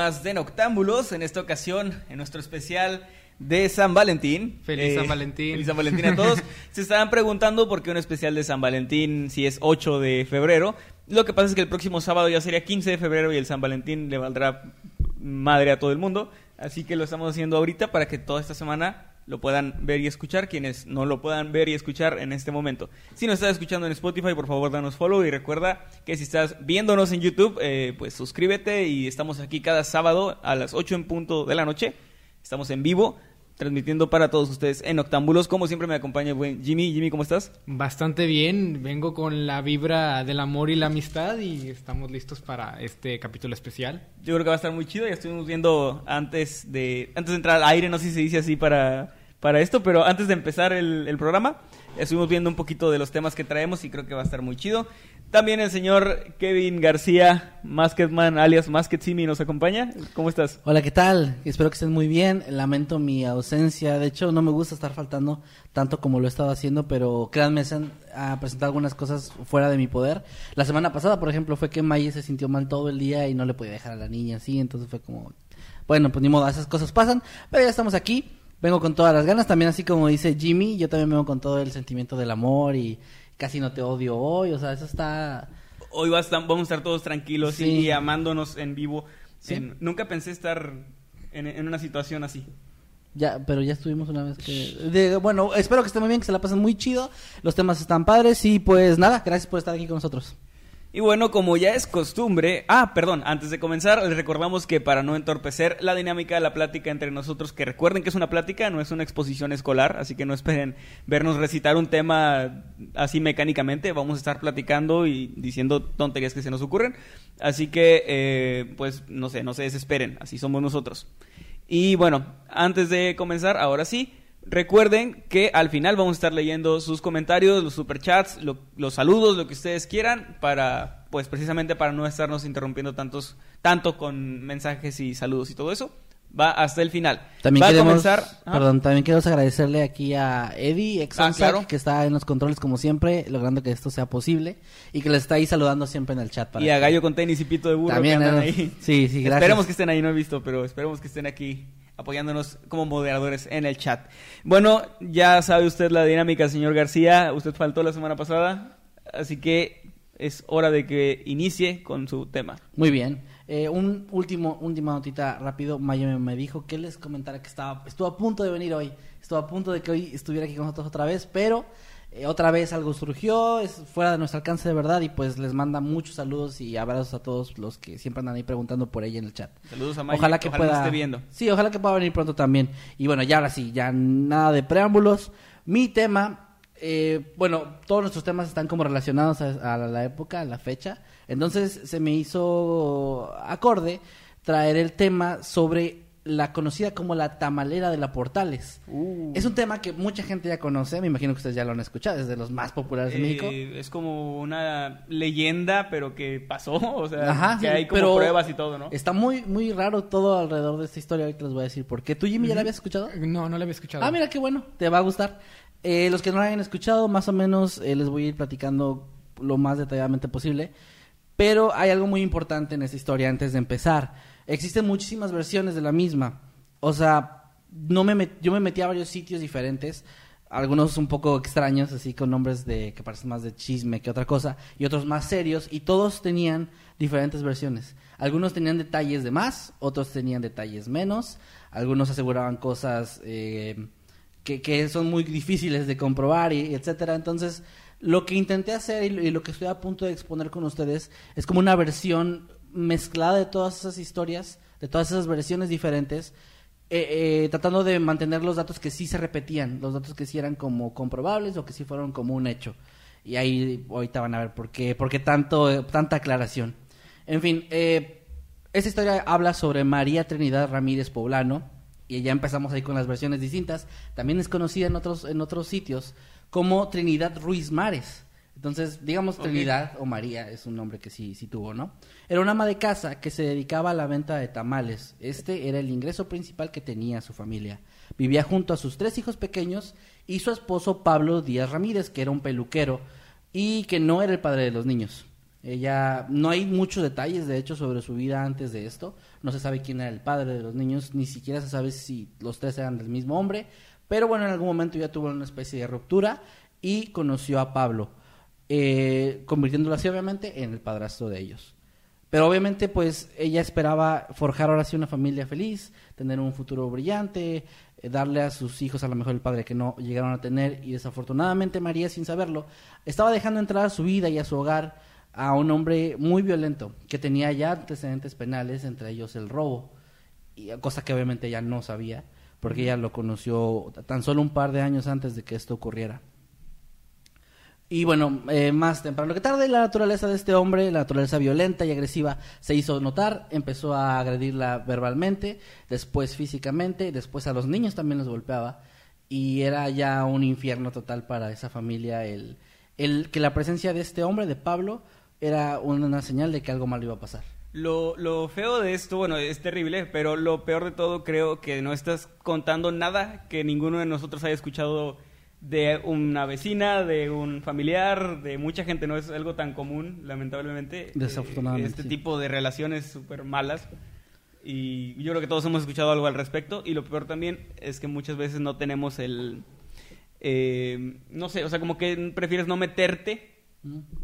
Más de Noctámbulos. En esta ocasión, en nuestro especial de San Valentín. Feliz San Valentín. Feliz San Valentín a todos. Se estaban preguntando por qué un especial de San Valentín si es 8 de febrero. Lo que pasa es que el próximo sábado ya sería 15 de febrero y el San Valentín le valdrá madre a todo el mundo. Así que lo estamos haciendo ahorita para que toda esta semana lo puedan ver y escuchar quienes no lo puedan ver y escuchar en este momento. Si nos estás escuchando en Spotify, por favor, danos follow y recuerda que si estás viéndonos en YouTube, eh, pues suscríbete y estamos aquí cada sábado a las 8 en punto de la noche. Estamos en vivo transmitiendo para todos ustedes en Octámbulos. Como siempre me acompaña el buen Jimmy. Jimmy, ¿cómo estás? Bastante bien, vengo con la vibra del amor y la amistad y estamos listos para este capítulo especial. Yo creo que va a estar muy chido. Ya estuvimos viendo antes de antes de entrar al aire, no sé si se dice así para, para esto, pero antes de empezar el, programa, estuvimos viendo un poquito de los temas que traemos y creo que va a estar muy chido. También el señor Kevin García, Masketman, alias Masketsimi, nos acompaña. ¿Cómo estás? Hola, ¿qué tal? Espero que estén muy bien. Lamento mi ausencia. De hecho, no me gusta estar faltando tanto como lo he estado haciendo, pero créanme, se han presentado algunas cosas fuera de mi poder. La semana pasada, por ejemplo, fue que Maye se sintió mal todo el día y no le podía dejar a la niña así, entonces fue como, bueno, pues ni modo, esas cosas pasan, pero ya estamos aquí. Vengo con todas las ganas, también así como dice Jimmy, yo también vengo con todo el sentimiento del amor y casi no te odio hoy, o sea, eso está... Hoy va a estar- vamos a estar todos tranquilos Sí. y amándonos en vivo. Sí. En- nunca pensé estar en, en una situación así. Ya, pero ya estuvimos una vez que... de- bueno, espero que estén muy bien, que se la pasen muy chido. Los temas están padres y pues nada, gracias por estar aquí con nosotros. Y bueno, como ya es costumbre, ah, perdón, antes de comenzar, les recordamos que para no entorpecer la dinámica de la plática entre nosotros, que recuerden que es una plática, no es una exposición escolar, así que no esperen vernos recitar un tema así mecánicamente, vamos a estar platicando y diciendo tonterías que se nos ocurren, así que, eh, pues, no sé, no se desesperen, así somos nosotros. Y bueno, antes de comenzar, ahora sí, recuerden que al final vamos a estar leyendo sus comentarios, los superchats, lo- los saludos, lo que ustedes quieran, para, pues precisamente para no estarnos interrumpiendo tantos, tanto con mensajes y saludos y todo eso. Va hasta el final. También Va queremos, a comenzar. Ajá. perdón, también queremos agradecerle aquí a Eddie, ex Ah, claro. que está en los controles como siempre, logrando que esto sea posible y que les está ahí saludando siempre en el chat. Para Y a Gallo con tenis y pito de burro También, que andan ahí. sí, sí, gracias. Esperemos que estén ahí, no he visto, pero esperemos que estén aquí apoyándonos como moderadores en el chat. Bueno, ya sabe usted la dinámica, señor García. Usted faltó la semana pasada, así que es hora de que inicie con su tema. Muy bien. Eh, un último, última notita rápido. Maya me, me dijo que les comentara que estaba, estuvo a punto de venir hoy. Estuvo a punto de que hoy estuviera aquí con nosotros otra vez, pero eh, otra vez algo surgió, es fuera de nuestro alcance de verdad y pues les manda muchos saludos y abrazos a todos los que siempre andan ahí preguntando por ella en el chat. Saludos a Maya, Ojalá que pueda esté viendo. Sí, ojalá que pueda venir pronto también. Y bueno, ya ahora sí, ya nada de preámbulos. Mi tema, eh, bueno, todos nuestros temas están como relacionados a, a la época, a la fecha. Entonces se me hizo acorde traer el tema sobre la conocida como la tamalera de la Portales. Uh. Es un tema que mucha gente ya conoce, me imagino que ustedes ya lo han escuchado, es de los más populares de México. Eh, es como una leyenda, pero que pasó, o sea, Ajá, que sí, hay como pero pruebas y todo, ¿no? Está muy, muy raro todo alrededor de esta historia, ahorita les voy a decir por qué. ¿Tú, Jimmy, ya la habías escuchado? No, no la había escuchado. Ah, mira qué bueno, te va a gustar. Eh, los que no la hayan escuchado, más o menos eh, les voy a ir platicando lo más detalladamente posible. Pero hay algo muy importante en esta historia antes de empezar. Existen muchísimas versiones de la misma. O sea, no me yo me metí a varios sitios diferentes. Algunos un poco extraños, así con nombres de que parecen más de chisme que otra cosa. Y otros más serios. Y todos tenían diferentes versiones. Algunos tenían detalles de más, otros tenían detalles menos. Algunos aseguraban cosas... eh, que, que son muy difíciles de comprobar y etcétera. Entonces, Lo que intenté hacer y lo, y lo que estoy a punto de exponer con ustedes es como una versión mezclada de todas esas historias, de todas esas versiones diferentes, eh, eh, tratando de mantener los datos que sí se repetían, los datos que sí eran como comprobables o que sí fueron como un hecho. Y ahí ahorita van a ver por qué, por qué tanto, tanta aclaración. En fin, eh, esta historia habla sobre María Trinidad Ramírez Poblano, y ya empezamos ahí con las versiones distintas. También es conocida en otros, en otros sitios como Trinidad Ruiz Mares. Entonces, digamos. Trinidad o María es un nombre que sí, sí tuvo, ¿no? Era una ama de casa que se dedicaba a la venta de tamales. Este era el ingreso principal que tenía su familia. Vivía junto a sus tres hijos pequeños y su esposo Pablo Díaz Ramírez, que era un peluquero y que no era el padre de los niños. Ella, no hay muchos detalles, de hecho, sobre su vida antes de esto. No se sabe quién era el padre de los niños, ni siquiera se sabe si los tres eran del mismo hombre. Pero bueno, en algún momento ya tuvo una especie de ruptura y conoció a Pablo, eh, convirtiéndolo así, obviamente, en el padrastro de ellos. Pero obviamente, pues ella esperaba forjar ahora sí una familia feliz, tener un futuro brillante, eh, darle a sus hijos a lo mejor el padre que no llegaron a tener. Y desafortunadamente, María, sin saberlo, estaba dejando entrar a su vida y a su hogar a un hombre muy violento que tenía ya antecedentes penales, entre ellos el robo, y cosa que obviamente ella no sabía, porque ella lo conoció tan solo un par de años antes de que esto ocurriera. Y bueno, eh, más temprano que tarde, la naturaleza de este hombre, la naturaleza violenta y agresiva, se hizo notar, empezó a agredirla verbalmente, después físicamente, después a los niños también los golpeaba, y era ya un infierno total para esa familia el, el que la presencia de este hombre, de Pablo, era una señal de que algo malo iba a pasar. Lo, lo feo de esto, bueno, es terrible, pero lo peor de todo creo que no estás contando nada que ninguno de nosotros haya escuchado de una vecina, de un familiar, de mucha gente. No es algo tan común, lamentablemente. eh, Desafortunadamente, Este sí. tipo de relaciones súper malas. Y yo creo que todos hemos escuchado algo al respecto. Y lo peor también es que muchas veces no tenemos el... eh, no sé, o sea, como que prefieres no meterte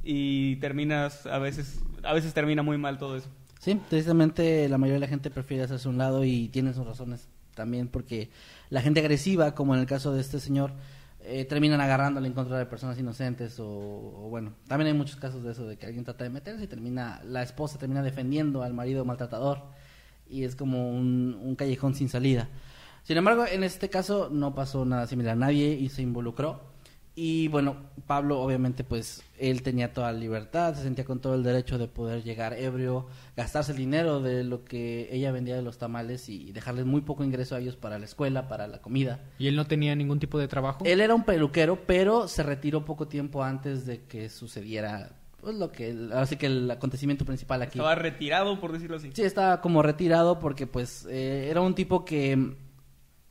y terminas a veces a veces termina muy mal todo eso Sí, tristemente la mayoría de la gente prefiere hacerse un lado y tiene sus razones también porque la gente agresiva, como en el caso de este señor, eh, terminan agarrándole en contra de personas inocentes o, bueno, también hay muchos casos de eso, de que alguien trata de meterse y termina, la esposa termina defendiendo al marido maltratador y es como un, callejón sin salida. Sin embargo, en este caso no pasó nada similar, nadie se involucró. Y bueno, Pablo obviamente pues él tenía toda la libertad, se sentía con todo el derecho de poder llegar ebrio, gastarse el dinero de lo que ella vendía de los tamales y dejarles muy poco ingreso a ellos para la escuela, para la comida. ¿Y él no tenía ningún tipo de trabajo? Él era un peluquero, pero se retiró poco tiempo antes de que sucediera pues lo que así que el acontecimiento principal aquí. estaba retirado por decirlo así Sí, estaba como retirado porque pues eh, era un tipo que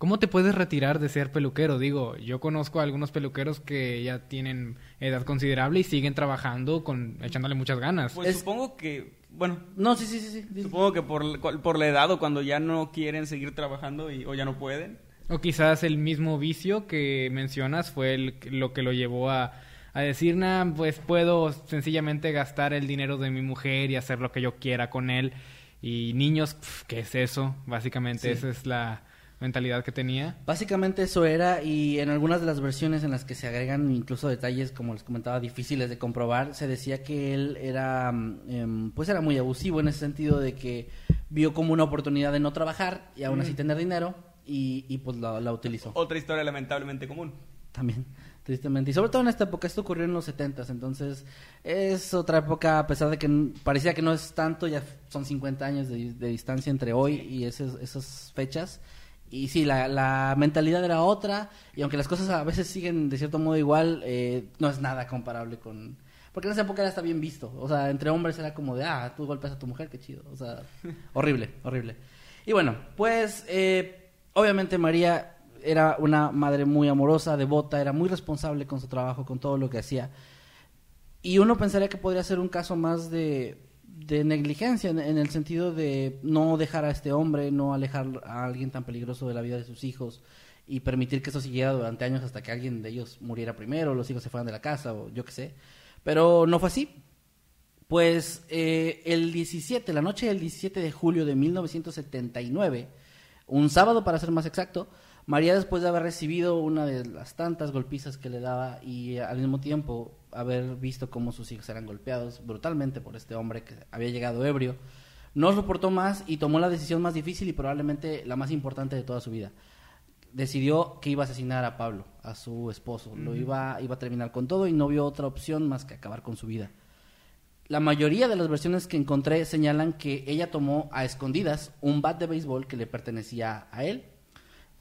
¿Cómo te puedes retirar de ser peluquero? Digo, yo conozco a algunos peluqueros que ya tienen edad considerable y siguen trabajando con echándole muchas ganas. pues Es- supongo que bueno no, sí, sí, sí, sí. supongo que por, por la edad o cuando ya no quieren seguir trabajando y, o ya no pueden O quizás el mismo vicio que mencionas fue el, lo que lo llevó a, a decir, nah, pues puedo sencillamente gastar el dinero de mi mujer y hacer lo que yo quiera con él. Y niños, pf, ¿qué es eso? Básicamente Sí. esa es la mentalidad que tenía. Básicamente eso era y en algunas de las versiones en las que se agregan incluso detalles como les comentaba difíciles de comprobar se decía que él era mm, em, pues era muy abusivo en ese sentido de que vio como una oportunidad de no trabajar y aún así tener dinero y, y pues la, la utilizó. Otra historia lamentablemente común. También tristemente. Y sobre todo en esta época esto ocurrió en los 70 entonces es otra época a pesar de que parecía que no es tanto ya son 50 años de, de distancia entre hoy y esas, esas fechas y sí, la, la mentalidad era otra, y aunque las cosas a veces siguen de cierto modo igual, eh, no es nada comparable con... Porque en esa época era hasta bien visto, o sea, entre hombres era como de, ah, tú golpeas a tu mujer, qué chido, o sea, horrible, horrible. Y bueno, pues eh, obviamente María era una madre muy amorosa, devota, era muy responsable con su trabajo, con todo lo que hacía. Y uno pensaría que podría ser un caso más de, de negligencia, en, el sentido de no dejar a este hombre, no alejar a alguien tan peligroso de la vida de sus hijos y permitir que eso siguiera durante años hasta que alguien de ellos muriera primero, los hijos se fueran de la casa o yo qué sé. Pero no fue así. Pues eh, el 17, la noche del 17 de julio de 1979, un sábado para ser más exacto, María después de haber recibido una de las tantas golpizas que le daba y al mismo tiempo haber visto cómo sus hijos eran golpeados brutalmente por este hombre que había llegado ebrio, no soportó más y tomó la decisión más difícil y probablemente la más importante de toda su vida. Decidió que iba a asesinar a Pablo, a su esposo. Lo iba, iba a terminar con todo y no vio otra opción más que acabar con su vida. La mayoría de las versiones que encontré señalan que ella tomó a escondidas un bat de béisbol que le pertenecía a él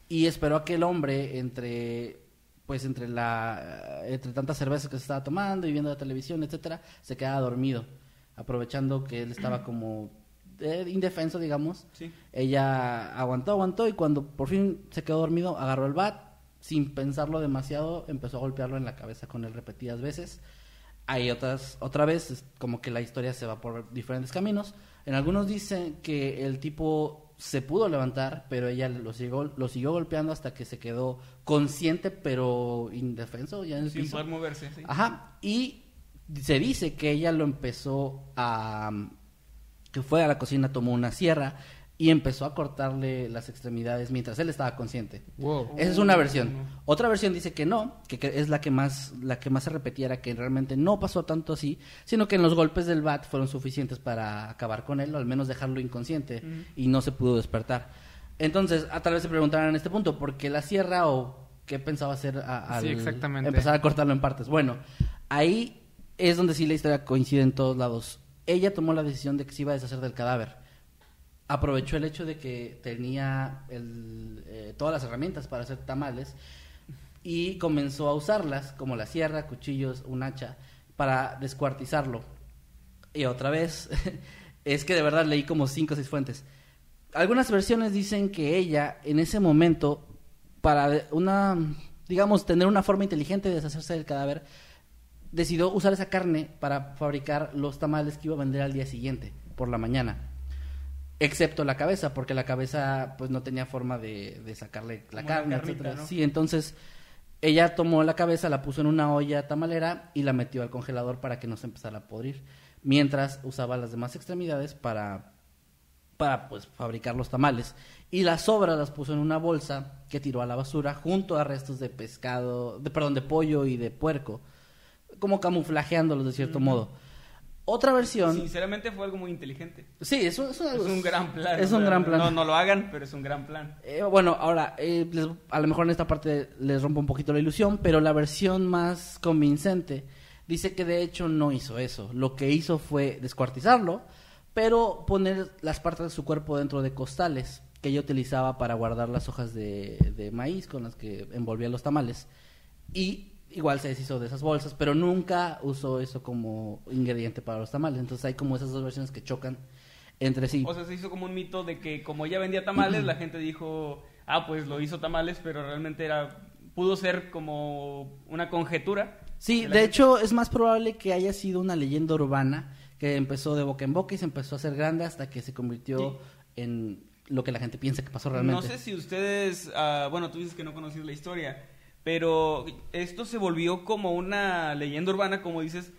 y esperó a que el hombre entre pues entre la entre tantas cervezas que se estaba tomando y viendo la televisión, etcétera, se quedaba dormido, aprovechando que él estaba como eh, indefenso, digamos. Sí. Ella aguantó, aguantó y cuando por fin se quedó dormido, agarró el bat, sin pensarlo demasiado, empezó a golpearlo en la cabeza con él repetidas veces. Hay otras, otra vez, como que la historia se va por diferentes caminos. En algunos dicen que el tipo se pudo levantar, pero ella lo siguió, lo siguió golpeando hasta que se quedó consciente, pero indefenso, ya en el Sin piso. poder moverse. sí. Ajá, y se dice que ella lo empezó a... que fue a la cocina, tomó una sierra y empezó a cortarle las extremidades mientras él estaba consciente. Wow. Esa es una versión. Otra versión dice que no, que, es la que más la que más se repetía era que realmente no pasó tanto así, sino que en los golpes del bat fueron suficientes para acabar con él o al menos dejarlo inconsciente y no se pudo despertar. Entonces, a tal vez se preguntarán en este punto, ¿por qué la sierra o qué pensaba hacer a- al Sí, exactamente. empezar a cortarlo en partes? Bueno, ahí es donde sí la historia coincide en todos lados. Ella tomó la decisión de que se iba a deshacer del cadáver aprovechó el hecho de que tenía el, eh, todas las herramientas para hacer tamales y comenzó a usarlas, como la sierra, cuchillos, un hacha, para descuartizarlo. Y otra vez, es que de verdad leí como cinco o seis fuentes. Algunas versiones dicen que ella, en ese momento, para una, digamos, tener una forma inteligente de deshacerse del cadáver, decidió usar esa carne para fabricar los tamales que iba a vender al día siguiente, por la mañana. Excepto la cabeza, porque la cabeza pues no tenía forma de, de sacarle la Como carne, carnita, etcétera. ¿no? Sí, entonces ella tomó la cabeza, la puso en una olla tamalera y la metió al congelador para que no se empezara a podrir. Mientras usaba las demás extremidades para, para pues fabricar los tamales. Y las sobras las puso en una bolsa que tiró a la basura junto a restos de pescado, de, perdón, de pollo y de puerco, como camuflajeándolos de cierto modo. Otra versión... Sinceramente fue algo muy inteligente. Sí, es un, es un- Es un gran plan. Es o un sea, gran plan. No, no lo hagan, pero es un gran plan. Eh, bueno, ahora, eh, les- a lo mejor en esta parte les rompo un poquito la ilusión, pero la versión más convincente dice que de hecho no hizo eso. Lo que hizo fue descuartizarlo, pero poner las partes de su cuerpo dentro de costales que ella utilizaba para guardar las hojas de, de maíz con las que envolvía los tamales. Y igual se deshizo de esas bolsas, pero nunca usó eso como ingrediente para los tamales. Entonces hay como esas dos versiones que chocan entre sí. O sea, se hizo como un mito de que como ella vendía tamales, la gente dijo, ah, pues lo hizo tamales, pero realmente era pudo ser como una conjetura. Sí, de gente. hecho es más probable que haya sido una leyenda urbana que empezó de boca en boca y se empezó a hacer grande hasta que se convirtió Sí. en lo que la gente piensa que pasó realmente. No sé si ustedes, ah, bueno, tú dices que no conocías la historia, pero esto se volvió como una leyenda urbana, como dices,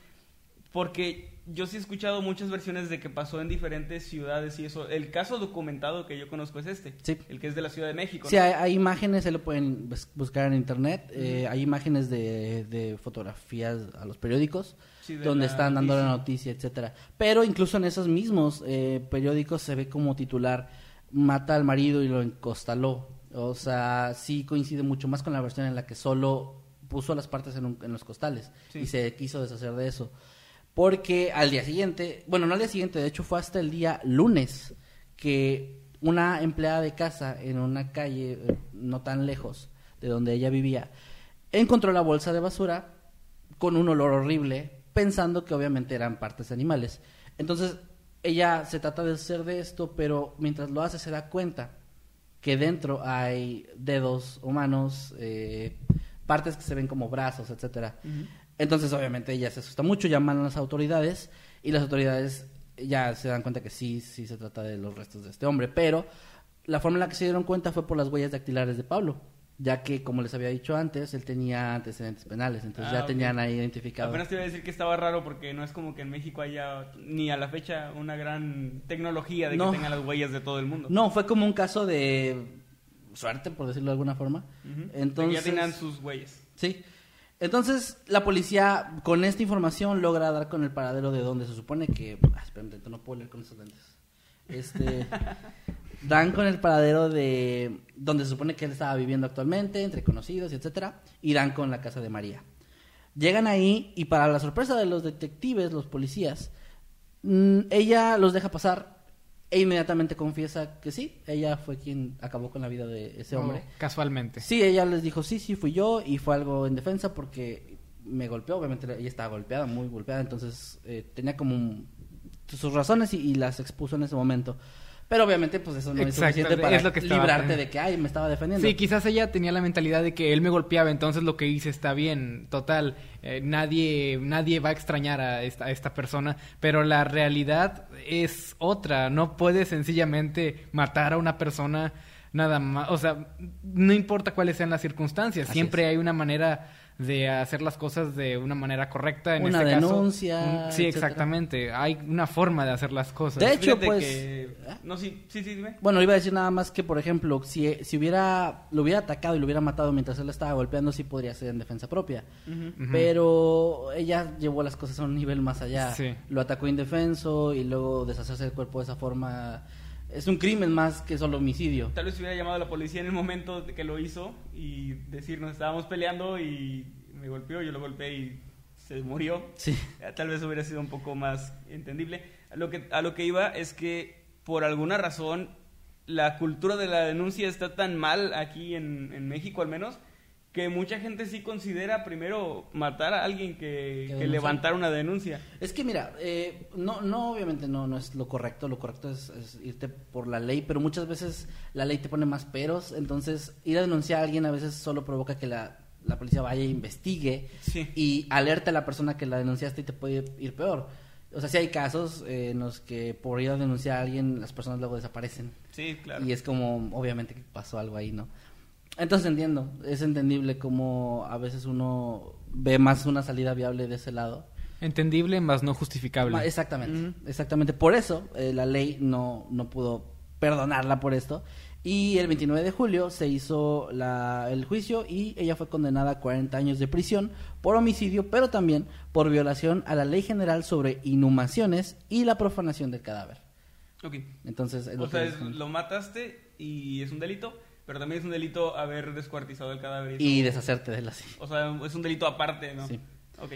porque yo sí he escuchado muchas versiones de que pasó en diferentes ciudades y eso. El caso documentado que yo conozco es este, Sí. el que es de la Ciudad de México. Sí, hay, hay imágenes, se lo pueden bus- buscar en internet. eh, hay imágenes de, de fotografías a los periódicos Sí, donde están dando la noticia. noticia, etcétera. Pero incluso en esos mismos eh, periódicos se ve como titular mata al marido y lo encostaló. O sea, sí coincide mucho más con la versión en la que solo puso las partes en, un- en los costales Sí. y se quiso deshacer de eso. Porque al día siguiente, bueno, no al día siguiente, de hecho fue hasta el día lunes que una empleada de casa en una calle eh, no tan lejos de donde ella vivía encontró la bolsa de basura con un olor horrible, pensando que obviamente eran partes animales. Entonces, ella se trata de hacer de esto, pero mientras lo hace se da cuenta que dentro hay dedos humanos, eh, partes que se ven como brazos, etcétera. Entonces, obviamente, ella se asusta mucho, llaman a las autoridades y las autoridades ya se dan cuenta que sí, sí se trata de los restos de este hombre, pero la forma en la que se dieron cuenta fue por las huellas dactilares de Pablo, ya que, como les había dicho antes, él tenía antecedentes penales, entonces Ah, ya ok. tenían ahí identificado. Apenas te iba a decir que estaba raro porque no es como que en México haya ni a la fecha una gran tecnología de No. que tengan las huellas de todo el mundo. No, fue como un caso de suerte, por decirlo de alguna forma. Que Entonces, ya tenían sus huellas. Sí. Entonces, la policía, con esta información, logra dar con el paradero de donde se supone que... Ah, espérame, no puedo leer con esos lentes. Este... dan con el paradero de donde se supone que él estaba viviendo actualmente, entre conocidos, etcétera, y dan con la casa de María. Llegan ahí y para la sorpresa de los detectives, los policías, mm, ella los deja pasar e inmediatamente confiesa que sí, ella fue quien acabó con la vida de ese hombre. Oh, casualmente. Sí, ella les dijo, sí, sí, fui yo y fue algo en defensa porque me golpeó, obviamente ella estaba golpeada, muy golpeada, entonces eh, tenía como un- sus razones y, y las expuso en ese momento. Pero obviamente pues eso no es suficiente para es lo que estaba librarte de que, ay, me estaba defendiendo. Sí, quizás ella tenía la mentalidad de que él me golpeaba, entonces lo que hice está bien, total, eh, nadie, nadie va a extrañar a esta, a esta persona, pero la realidad es otra, no puedes sencillamente matar a una persona nada más, o sea, no importa cuáles sean las circunstancias, Así siempre es. hay una manera de hacer las cosas de una manera correcta, en Una este caso, denuncia, un- sí, etcétera. exactamente, hay una forma de hacer las cosas. De hecho, Fíjate pues, que- ¿eh? No, sí, sí, sí, dime. Bueno, iba a decir nada más que, por ejemplo, si, si hubiera lo hubiera atacado y lo hubiera matado mientras él estaba golpeando, sí podría ser en defensa propia. Pero ella llevó las cosas a un nivel más allá. Sí. Lo atacó indefenso y luego deshacerse del cuerpo de esa forma es un crimen más que solo homicidio. Tal vez hubiera llamado a la policía en el momento que lo hizo y decirnos, estábamos peleando y me golpeó, yo lo golpeé y se murió. Sí. Tal vez hubiera sido un poco más entendible. A lo que, a lo que iba es que por alguna razón la cultura de la denuncia está tan mal aquí en, en México al menos que mucha gente sí considera primero matar a alguien que, levantar una denuncia. Es que mira, eh, no, no, obviamente no, no es lo correcto, lo correcto es, es irte por la ley, pero muchas veces la ley te pone más peros, entonces ir a denunciar a alguien a veces solo provoca que la, la policía vaya e investigue Sí. y alerte a la persona que la denunciaste y te puede ir peor. O sea, sí hay casos eh, en los que por ir a denunciar a alguien las personas luego desaparecen Sí, claro. y es como, obviamente que pasó algo ahí, ¿no? Entonces entiendo, es entendible como a veces uno ve más una salida viable de ese lado. Entendible, más no justificable. Exactamente, exactamente. Por eso eh, la ley no, no pudo perdonarla por esto. Y el 29 de julio se hizo la- el juicio y ella fue condenada a 40 años de prisión por homicidio, pero también por violación a la ley general sobre inhumaciones y la profanación del cadáver. Ok. Entonces, es O lo sea, es- lo mataste y es un delito, pero también es un delito haber descuartizado el cadáver. y deshacerte de la O sea, es un delito aparte, ¿no? Sí. Ok.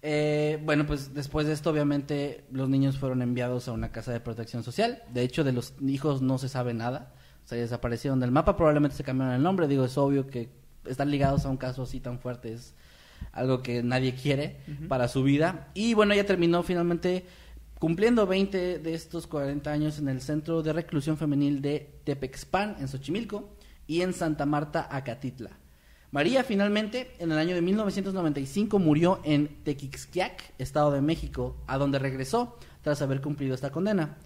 Eh, bueno, pues después de esto, obviamente, los niños fueron enviados a una casa de protección social. De hecho, de los hijos no se sabe nada. O sea, desaparecieron del mapa. Probablemente se cambiaron el nombre. Digo, es obvio que están ligados a un caso así tan fuerte. Es algo que nadie quiere para su vida. Y bueno, ella terminó finalmente cumpliendo 20 de estos 40 años en el Centro de Reclusión Femenil de Tepexpan, en Xochimilco, y en Santa Marta, Acatitla. María finalmente, en el año de 1995, murió en Tequixquiac, Estado de México, a donde regresó tras haber cumplido esta condena.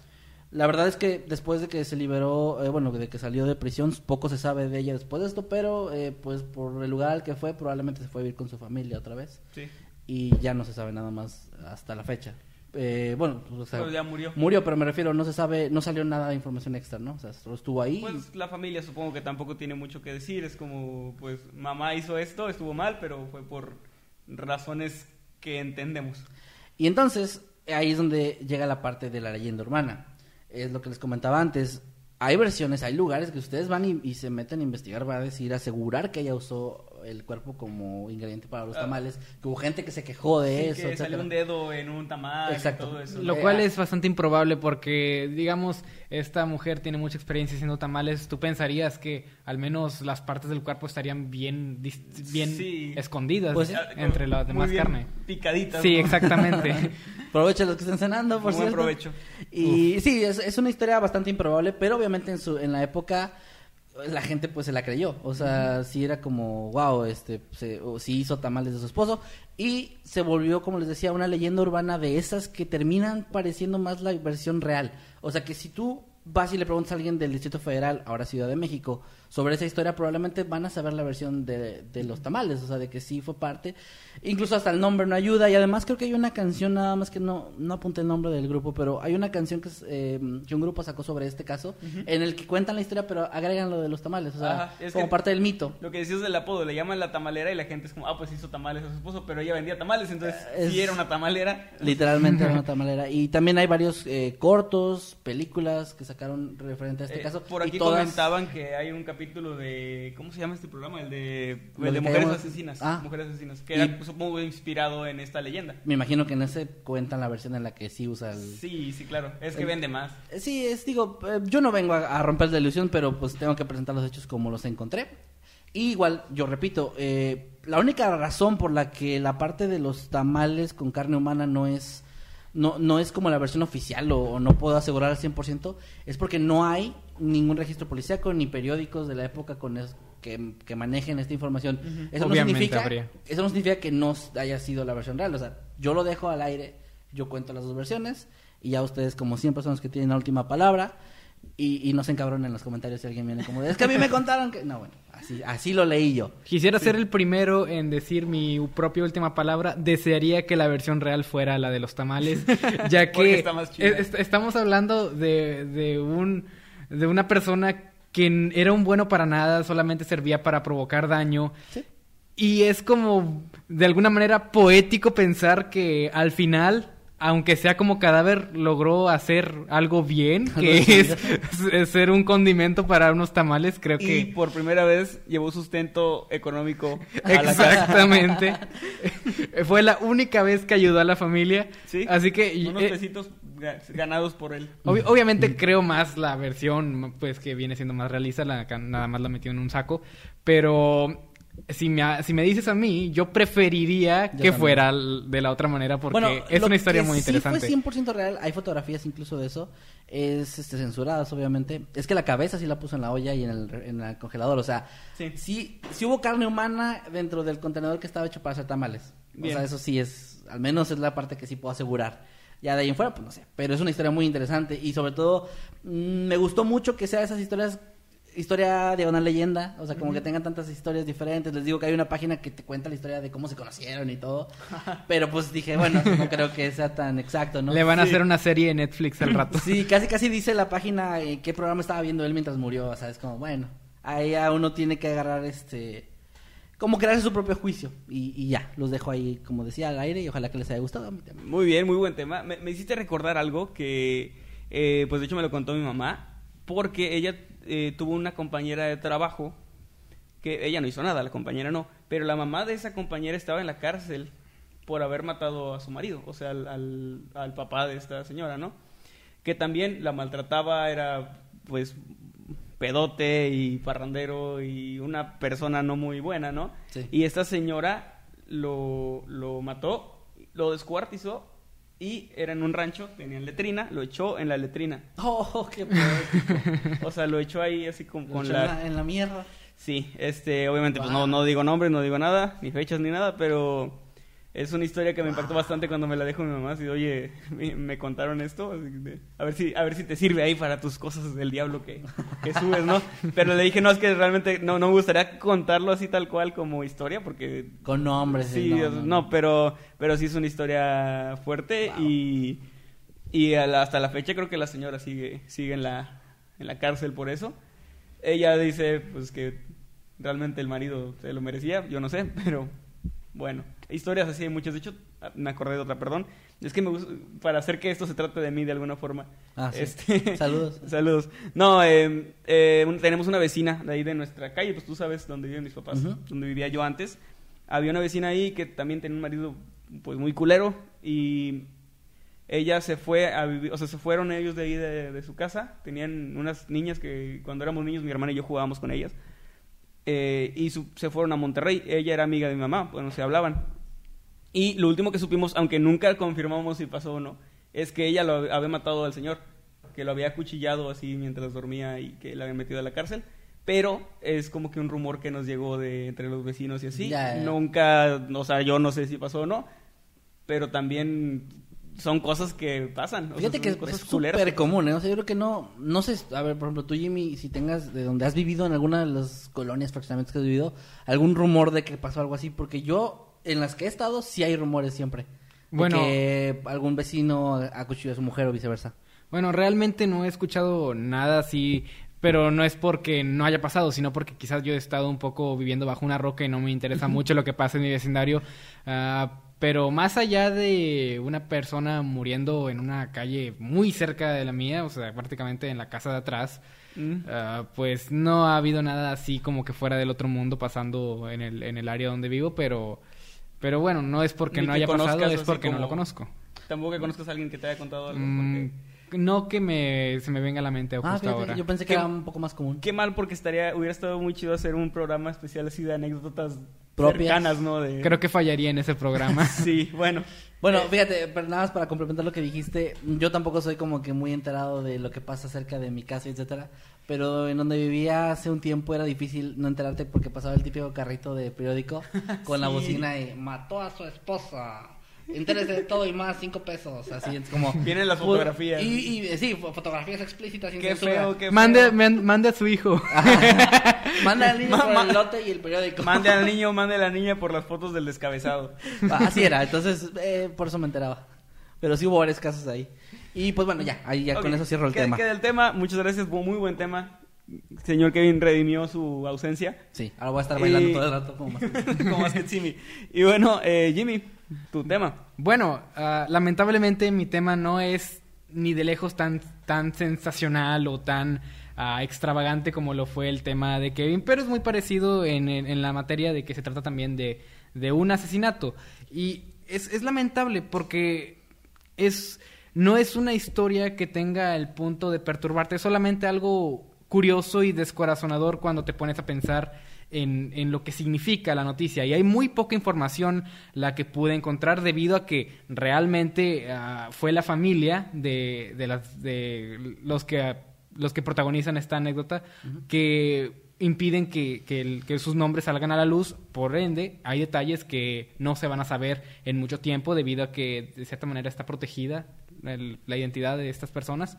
La verdad es que después de que se liberó, eh, bueno, de que salió de prisión, poco se sabe de ella después de esto, pero eh, pues por el lugar al que fue, probablemente se fue a vivir con su familia otra vez. Sí. Y ya no se sabe nada más hasta la fecha. Eh, bueno, o sea, Pero ya murió. Murió, pero me refiero, no se sabe, no salió nada de información extra, ¿no? O sea, solo estuvo ahí. Pues la familia supongo que tampoco tiene mucho que decir. Es como, pues, mamá hizo esto, estuvo mal, pero fue por razones que entendemos. Y entonces, ahí es donde llega la parte de la leyenda urbana. Es lo que les comentaba antes. Hay versiones, hay lugares que ustedes van y, y se meten a investigar, va a decir, asegurar que ella usó el cuerpo como ingrediente para los Ah. tamales, que hubo gente que se quejó de Sí, eso, que salió un dedo en un tamal Exacto. y todo eso. Lo Eh, cual ah. es bastante improbable porque, digamos, esta mujer tiene mucha experiencia haciendo tamales. Tú pensarías que al menos las partes del cuerpo estarían bien, bien Sí. escondidas Pues, Ah, entre la muy demás bien carne. Picaditas. Sí, ¿no? exactamente. Aprovechen los que estén cenando, por Muy buen cierto. provecho. Y sí, es, es una historia bastante improbable, pero obviamente en, su, en la época la gente pues se la creyó. O sea, sí era como, wow, este, se, o sí hizo tamales de su esposo. Y se volvió, como les decía, una leyenda urbana de esas que terminan pareciendo más la versión real. O sea, que si tú vas y le preguntas a alguien del Distrito Federal, ahora Ciudad de México, sobre esa historia, probablemente van a saber la versión de, de los tamales, o sea, de que sí fue parte. Incluso hasta el nombre no ayuda. Y además creo que hay una canción, nada más que no, no apunté el nombre del grupo, pero hay una canción que, es, eh, que un grupo sacó sobre este caso, en el que cuentan la historia, pero agregan lo de los tamales, o sea, Ajá, es como parte del mito. Lo que decías del apodo, le llaman la tamalera y la gente es como, ah, pues hizo tamales a su esposo, pero ella vendía tamales, entonces Es- sí era una tamalera. Literalmente era una tamalera. Y también hay varios eh, cortos, películas que sacaron referente a este Eh, caso. por y aquí todas- comentaban que hay un capítulo de. ¿Cómo se llama este programa? El de, el Mujeres Asesinas. Ah. Mujeres Asesinas. Que Y- era, supongo, inspirado en esta leyenda. Me imagino que en ese cuentan la versión en la que sí usa el... Sí, sí, claro. Es que El- vende más. Eh, Sí, es, digo, eh, yo no vengo a, a romper la ilusión, pero pues tengo que presentar los hechos como los encontré. Y igual, yo repito, eh, la única razón por la que la parte de los tamales con carne humana no es no, no es como la versión oficial o, o no puedo asegurar al 100% es porque no hay ningún registro policíaco ni periódicos de la época con es- que, que manejen esta información. Eso, no significa, habría. eso no significa que no haya sido la versión real. O sea, yo lo dejo al aire, yo cuento las dos versiones y ya ustedes, como siempre, son los que tienen la última palabra. Y, y no se encabronen en los comentarios si alguien viene como de, es que a mí me contaron que... No, bueno, así, así lo leí yo. Quisiera ser el primero en decir mi propia última palabra. Desearía que la versión real fuera la de los tamales, ya que está más chida. es- es- estamos hablando de, de un de una persona que era un bueno para nada, solamente servía para provocar daño. Sí. Y es como de alguna manera poético pensar que al final, aunque sea como cadáver, logró hacer algo bien, que es, es ser un condimento para unos tamales. Creo Y que por primera vez llevó sustento económico a la casa. Exactamente. Fue la única vez que ayudó a la familia. Sí. Así que y- Unos eh, pesitos ga- ganados por él. obvi- obviamente creo más la versión, pues que viene siendo más realista, la nada más la metió en un saco. Pero si me, si me dices a mí, yo preferiría que también. fuera de la otra manera porque es lo una historia que muy interesante. Sí fue 100% real, hay fotografías incluso de eso, es este, censuradas obviamente. Es que la cabeza sí la puso en la olla y en el, en el congelador, o sea, Sí. sí. sí, hubo carne humana dentro del contenedor que estaba hecho para hacer tamales. Bien. O sea, eso sí es, al menos es la parte que sí puedo asegurar. Ya de ahí en fuera, pues no sé, pero es una historia muy interesante y sobre todo mm, me gustó mucho que sea esas historias historia diagonal leyenda, o sea, como que tengan tantas historias diferentes. Les digo que hay una página que te cuenta la historia de cómo se conocieron y todo. Pero pues dije, bueno, no creo que sea tan exacto, ¿no? Le van a Sí. hacer una serie en Netflix al rato. Sí, casi casi dice la página eh, qué programa estaba viendo él mientras murió, o sea, es como, bueno, ahí ya uno tiene que agarrar este como crearse su propio juicio y, y ya, los dejo ahí como decía al aire y ojalá que les haya gustado a mí también. Muy bien, muy buen tema. Me, me hiciste recordar algo que, eh, pues de hecho me lo contó mi mamá, porque ella eh, tuvo una compañera de trabajo que ella no hizo nada, la compañera no, pero la mamá de esa compañera estaba en la cárcel por haber matado a su marido, o sea, al, al, al papá de esta señora, ¿no? Que también la maltrataba, era pues pedote y parrandero y una persona no muy buena, ¿no? Sí. Y esta señora lo, lo mató, lo descuartizó y era en un rancho, tenían letrina, lo echó en la letrina. Oh, qué poético. O sea, lo echó ahí así Lo con echó la... en la... en la mierda. Sí, este, obviamente, pues no, no digo nombres, no digo nada, ni fechas ni nada, pero es una historia que me impactó bastante cuando me la dejó mi mamá. Así, oye, me, me contaron esto, así de, a ver si, a ver si te sirve ahí para tus cosas del diablo que, que subes, ¿no? Pero le dije, no, es que realmente no, no me gustaría contarlo así tal cual como historia, porque Con nombres. Sí, no, pero, pero sí es una historia fuerte Wow. y, y la- hasta la fecha creo que la señora sigue, sigue en la, en la cárcel por eso. Ella dice pues que realmente el marido se lo merecía, yo no sé, pero bueno, historias así hay muchas. De hecho, me acordé de otra, perdón. Es que me gusta, para hacer que esto se trate de mí de alguna forma. Ah, sí. Este- Saludos. Saludos. No, eh, eh, un- tenemos una vecina de ahí de nuestra calle, pues tú sabes dónde viven mis papás, Ujú. donde vivía yo antes. Había una vecina ahí que también tenía un marido pues muy culero y ella se fue a vivir, o sea, se fueron ellos de ahí de, de su casa. Tenían unas niñas que cuando éramos niños mi hermana y yo jugábamos con ellas. Eh, y su- se fueron a Monterrey. Ella era amiga de mi mamá, bueno, se hablaban. Y lo último que supimos, aunque nunca confirmamos si pasó o no, es que ella lo había matado al señor, que lo había acuchillado así mientras dormía y que le habían metido a la cárcel. Pero es como que un rumor que nos llegó de entre los vecinos y así. Ya, ya. Nunca, o sea, yo no sé si pasó o no, pero también son cosas que pasan. o sea, Fíjate son que es cosas es súper común, ¿eh? O sea, yo creo que no, no sé, a ver, por ejemplo, tú, Jimmy, si tengas, de donde has vivido en alguna de las colonias, fraccionamientos que has vivido, algún rumor de que pasó algo así, porque yo, en las que he estado, sí hay rumores siempre. De Bueno. que algún vecino acuchilló a su mujer o viceversa. Bueno, realmente no he escuchado nada así, pero no es porque no haya pasado, sino porque quizás yo he estado un poco viviendo bajo una roca y no me interesa mucho lo que pasa en mi vecindario. Ah, pero más allá de una persona muriendo en una calle muy cerca de la mía, o sea, prácticamente en la casa de atrás, Mm. ah, pues no ha habido nada así como que fuera del otro mundo pasando en el, en el área donde vivo, pero, pero bueno, no es porque Ni no haya pasado, conozcas es porque no lo conozco. Tampoco que conozcas a alguien que te haya contado algo. Mm, porque- no que me, se me venga a la mente justo Ah, fíjate, ahora. yo pensé que ¿Qué- era un poco más común. Qué mal porque estaría, hubiera estado muy chido hacer un programa especial así de anécdotas Propias. cercanas, ¿no? De... Creo que fallaría en ese programa. Sí, bueno. Bueno, fíjate, pero nada más para complementar lo que dijiste, yo tampoco soy como que muy enterado de lo que pasa cerca de mi casa, etcétera, pero en donde vivía hace un tiempo era difícil no enterarte porque pasaba el típico carrito de periódico con la bocina y mató a su esposa. Interés de todo y más, cinco pesos. Así es como. Vienen las fotografías. Y, y sí, fo- fotografías explícitas. sin Qué censura. feo, qué feo. mande, man- mande a su hijo. Manda al niño Ma- por ma- el lote y el periódico. Mande al niño, mande a la niña por las fotos del descabezado. Así era, entonces eh, por eso me enteraba. Pero sí hubo varios casos ahí. Y pues bueno, ya, ahí ya con eso cierro el queda- tema. Queda el tema. Muchas gracias, muy muy buen tema. Señor Kevin redimió su ausencia. Sí, ahora voy a estar bailando Y- todo el rato como más. Como más que Jimmy. Y bueno, eh, Jimmy, tu tema. Bueno, ah, lamentablemente mi tema no es ni de lejos tan, tan sensacional o tan ah, extravagante como lo fue el tema de Kevin, pero es muy parecido en, en- en la materia de que se trata también de, de un asesinato. Y es, es lamentable porque es, no es una historia que tenga el punto de perturbarte, es solamente algo curioso y descorazonador cuando te pones a pensar en, en lo que significa la noticia. Y hay muy poca información la que pude encontrar debido a que realmente ah, fue la familia de, de, las, de los, que, los que protagonizan esta anécdota que impiden que, que el- que sus nombres salgan a la luz. Por ende, hay detalles que no se van a saber en mucho tiempo debido a que de cierta manera está protegida el- la identidad de estas personas.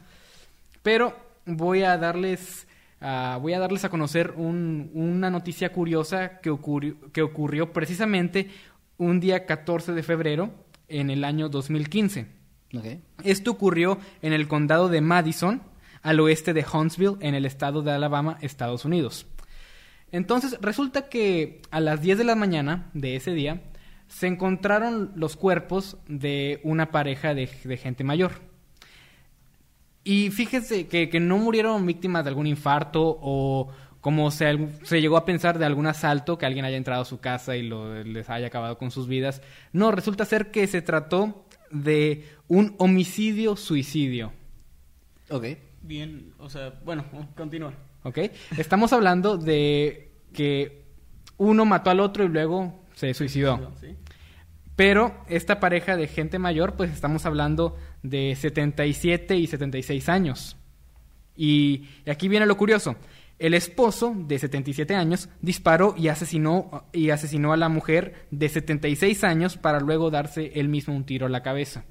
Pero voy a darles, ah, voy a darles a conocer un- una noticia curiosa que ocurrió, que ocurrió precisamente un día 14 de febrero en el año 2015. Ok. Esto ocurrió en el condado de Madison, al oeste de Huntsville, en el estado de Alabama, Estados Unidos. Entonces, resulta que a las 10 de la mañana de ese día se encontraron los cuerpos de una pareja de, de gente mayor. Y fíjense que, que no murieron víctimas de algún infarto o como se, se llegó a pensar de algún asalto, que alguien haya entrado a su casa y lo, les haya acabado con sus vidas. No, resulta ser que se trató de un homicidio-suicidio. Ok. Bien, o sea, bueno, continúa. ¿Ok? Estamos hablando de que uno mató al otro y luego se suicidó. ¿Sí? Pero esta pareja de gente mayor, pues estamos hablando de 77 y 76 años. Y aquí viene lo curioso. El esposo de 77 años disparó y asesinó, y asesinó a la mujer de 76 años para luego darse él mismo un tiro a la cabeza.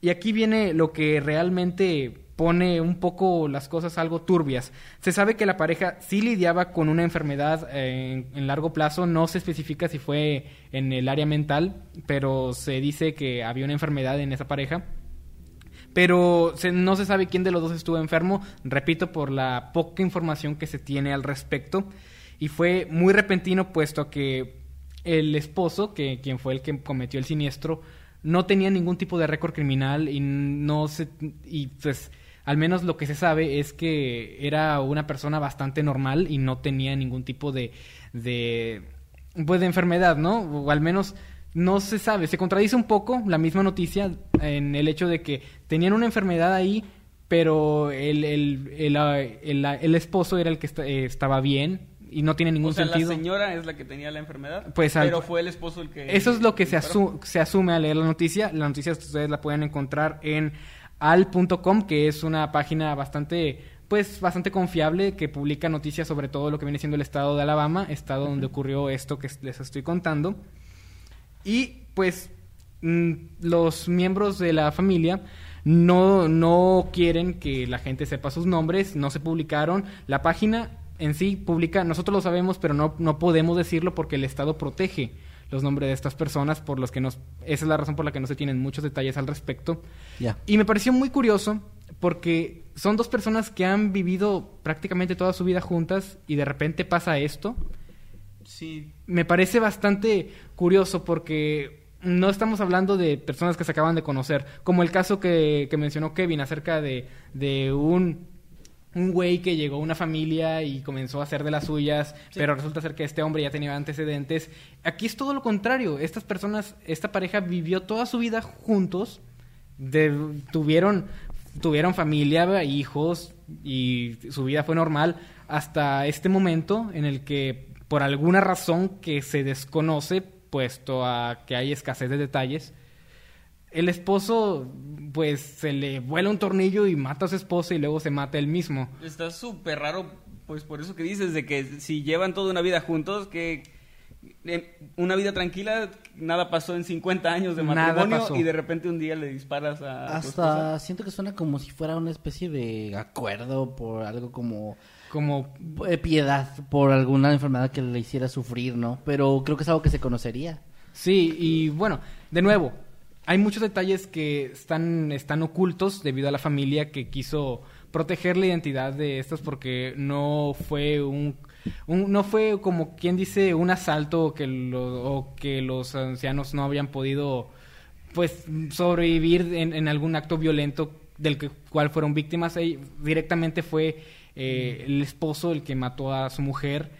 Y aquí viene lo que realmente pone un poco las cosas algo turbias. Se sabe que la pareja sí lidiaba con una enfermedad eh, en, largo plazo, no se especifica si fue en el área mental, pero se dice que había una enfermedad en esa pareja. Pero se- no se sabe quién de los dos estuvo enfermo, repito, por la poca información que se tiene al respecto. Y fue muy repentino, puesto que el esposo, que quien fue el que cometió el siniestro, no tenía ningún tipo de récord criminal y no se y pues al menos lo que se sabe es que era una persona bastante normal y no tenía ningún tipo de de pues de enfermedad, ¿no? O al menos no se sabe, se contradice un poco la misma noticia en el hecho de que tenían una enfermedad ahí, pero el, el, el, ah, el, ah, el esposo era el que eh, estaba bien y no tiene ningún o sea, sentido. la señora es la que tenía la enfermedad, Pues, al- pero fue el esposo el que... Eso es lo que se, asu- se asume al leer la noticia. La noticia ustedes la pueden encontrar en al.com, que es una página bastante, pues, bastante confiable que publica noticias sobre todo lo que viene siendo el estado de Alabama, estado donde ocurrió esto que les estoy contando. Y, pues, mm, los miembros de la familia no, no quieren que la gente sepa sus nombres, no se publicaron. La página en sí publica, nosotros lo sabemos, pero no, no podemos decirlo porque el Estado protege los nombres de estas personas, por los que nos, esa es la razón por la que no se tienen muchos detalles al respecto. Ya. Y me pareció muy curioso porque son dos personas que han vivido prácticamente toda su vida juntas y de repente pasa esto. Sí. Me parece bastante curioso porque no estamos hablando de personas que se acaban de conocer, como el caso que, que mencionó Kevin acerca de, de un un güey que llegó a una familia y comenzó a hacer de las suyas, pero resulta ser que este hombre ya tenía antecedentes. Aquí es todo lo contrario. Estas personas, esta pareja vivió toda su vida juntos, de- tuvieron, tuvieron familia, hijos y su vida fue normal hasta este momento en el que por alguna razón que se desconoce, puesto a que hay escasez de detalles, el esposo pues se le vuela un tornillo y mata a su esposa y luego se mata él mismo. Está súper raro, pues por eso que dices, de que si llevan toda una vida juntos, que eh, una vida tranquila, nada pasó en 50 años de matrimonio y de repente un día le disparas a tu esposa. Hasta siento que suena como si fuera una especie de acuerdo por algo como Como eh, piedad por alguna enfermedad que le hiciera sufrir, ¿no? Pero creo que es algo que se conocería. Sí, y bueno, de nuevo, hay muchos detalles que están, están ocultos debido a la familia que quiso proteger la identidad de estos porque no fue un, un- no fue como quien dice un asalto o que, lo- o que los ancianos no habían podido pues sobrevivir en, en algún acto violento del que, cual fueron víctimas. Ey- Directamente fue eh, el esposo el que mató a su mujer.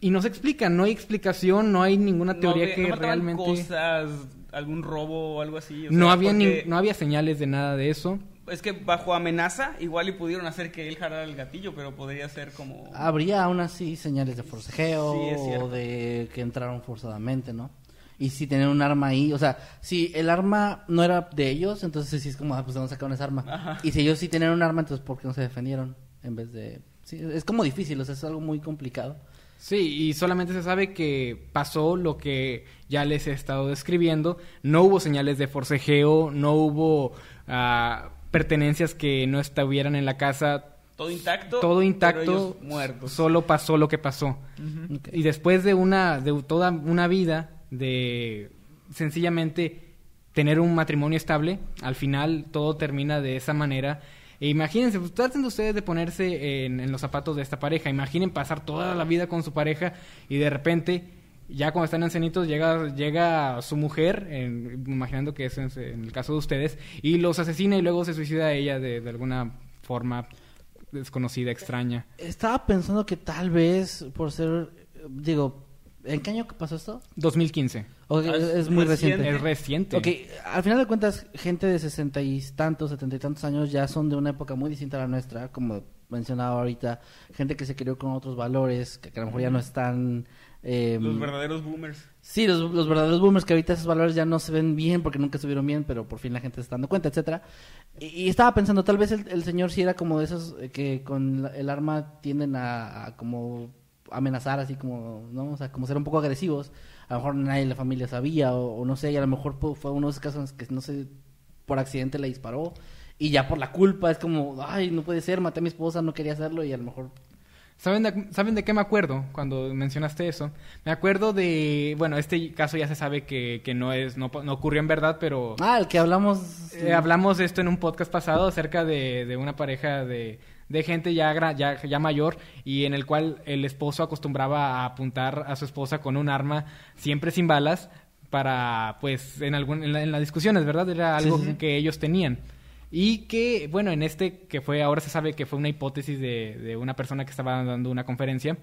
Y no se explica, no hay explicación, no hay ninguna teoría no, que no realmente... cosas, algún robo o algo así. o no, sea, había ni- no había señales de nada de eso. Es que bajo amenaza igual y pudieron hacer que él jalara el gatillo, pero podría ser como... Habría aún así señales de forcejeo Sí, es cierto. o de que entraron forzadamente, ¿no? Y si tenían un arma ahí, o sea, si el arma no era de ellos, entonces sí es como, ah, pues de dónde sacaron esa arma. Ajá. Y si ellos sí tenían un arma, entonces ¿por qué no se defendieron? En vez de... Sí, es como difícil, o sea, es algo muy complicado. Sí, y solamente se sabe que pasó lo que ya les he estado describiendo. No hubo señales de forcejeo, no hubo ah, pertenencias que no estuvieran en la casa. Todo intacto. Todo pero intacto, ellos muertos. solo pasó lo que pasó. Y después de una, de toda una vida de sencillamente tener un matrimonio estable, al final todo termina de esa manera. E imagínense, pues, traten de ustedes de ponerse en, en los zapatos de esta pareja. Imaginen pasar toda la vida con su pareja y de repente, ya cuando están ancianitos, llega, llega su mujer, en- imaginando que es en, en el caso de ustedes, y los asesina y luego se suicida a ella de, de alguna forma desconocida, extraña. Estaba pensando que tal vez por ser, digo, ¿en qué año que pasó esto? 2015. Ok, Ah, es, muy reciente. reciente. Es reciente. Ok, al final de cuentas, gente de sesenta y tantos, setenta y tantos años ya son de una época muy distinta a la nuestra, como mencionaba ahorita, gente que se crió con otros valores, que, que a lo mejor ya no están... eh, Los verdaderos boomers. Sí, los, los verdaderos boomers que ahorita esos valores ya no se ven bien porque nunca estuvieron bien, pero por fin la gente se está dando cuenta, etcétera. Y, y estaba pensando, tal vez el, el señor sí era como de esos eh, que con la- el arma tienden a, a como amenazar, así como, ¿no? O sea, como ser un poco agresivos. A lo mejor nadie en la familia sabía o, o no sé, y a lo mejor fue uno de esos casos que no sé, por accidente le disparó. Y ya por la culpa es como, ay, no puede ser, maté a mi esposa, no quería hacerlo y a lo mejor... ¿Saben de, ¿Saben de qué me acuerdo cuando mencionaste eso? Me acuerdo de... Bueno, este caso ya se sabe que, que no, es, no ocurrió en verdad, pero... Ah, el que hablamos... Eh, hablamos de esto en un podcast pasado acerca de, de una pareja de, de gente ya, ya, ya mayor y en el cual el esposo acostumbraba a apuntar a su esposa con un arma siempre sin balas para, pues, en, algún, en, la- en las discusiones, ¿verdad? Era algo sí, sí. que ellos tenían. Y que, bueno, en este que fue, ahora se sabe que fue una hipótesis de, de una persona que estaba dando una conferencia,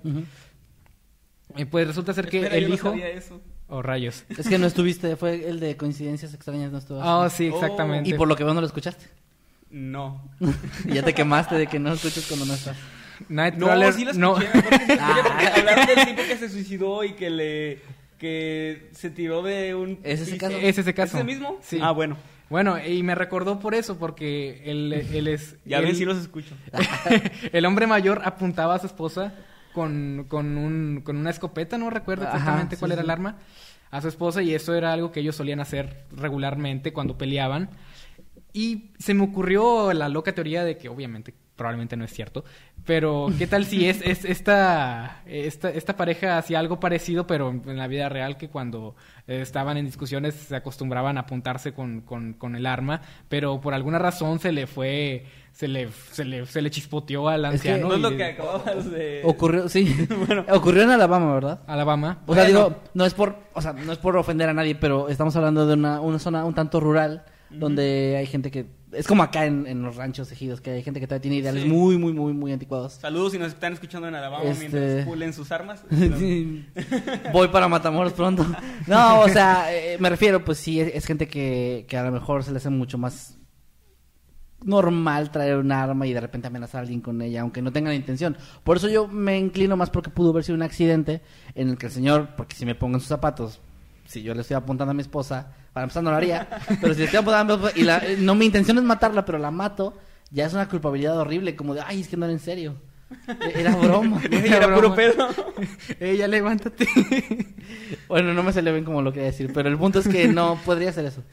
eh, pues resulta ser que Espera, el yo no hijo... sabía eso. Oh, rayos. Es que no estuviste, fue el de coincidencias extrañas, no estuvo. Oh, sí, exactamente. Y por lo que veo no lo escuchaste. No. Ya te quemaste de que no escuchas cuando no estás. Nightcrawler, No, sí la no. escuché. sí porque hablaron del tipo que se suicidó y que le... que se tiró de un... ¿Es ese piso. caso? Es ese caso. ¿Es ese mismo? Sí. Ah, bueno. Bueno, y me recordó por eso, porque él, él es... Ya él- ven si los escucho. el hombre mayor apuntaba a su esposa con, con, un, con una escopeta, no recuerdo Ajá, exactamente sí, cuál era sí. el arma. a su esposa y eso era algo que ellos solían hacer regularmente cuando peleaban. Y se me ocurrió la loca teoría de que obviamente probablemente no es cierto, pero ¿qué tal si es, es esta, esta, esta pareja hacía algo parecido, pero en la vida real que cuando estaban en discusiones se acostumbraban a apuntarse con, con, con, el arma, pero por alguna razón se le fue, se le, se le, se le chispoteó al anciano. no es lo que acababas de... Ocurrió, sí, bueno. ocurrió en Alabama, ¿verdad? Alabama. O sea, digo, no es por, o sea, no es por ofender a nadie, pero estamos hablando de una, una zona un tanto rural donde hay gente que es como acá en, los ranchos ejidos que hay gente que todavía tiene ideales muy muy muy muy anticuados. Saludos si nos están escuchando en Alabama este... mientras pulen sus armas voy para Matamoros pronto. No o sea eh, me refiero pues sí es, gente que, que a lo mejor se le hace mucho más normal traer un arma y de repente amenazar a alguien con ella, aunque no tenga la intención. Por eso yo me inclino más porque pudo haber sido un accidente en el que el señor, porque si me pongo en sus zapatos, si yo le estoy apuntando a mi esposa, para empezar no lo haría, pero si le estoy apuntando y la, no mi intención es matarla, pero la mato, ya es una culpabilidad horrible, como de, ay, es que no era en serio. E-, era broma. Era, puro pedo. Ella, levántate. bueno, no me se le ven como lo quería decir, pero el punto es que no podría hacer eso.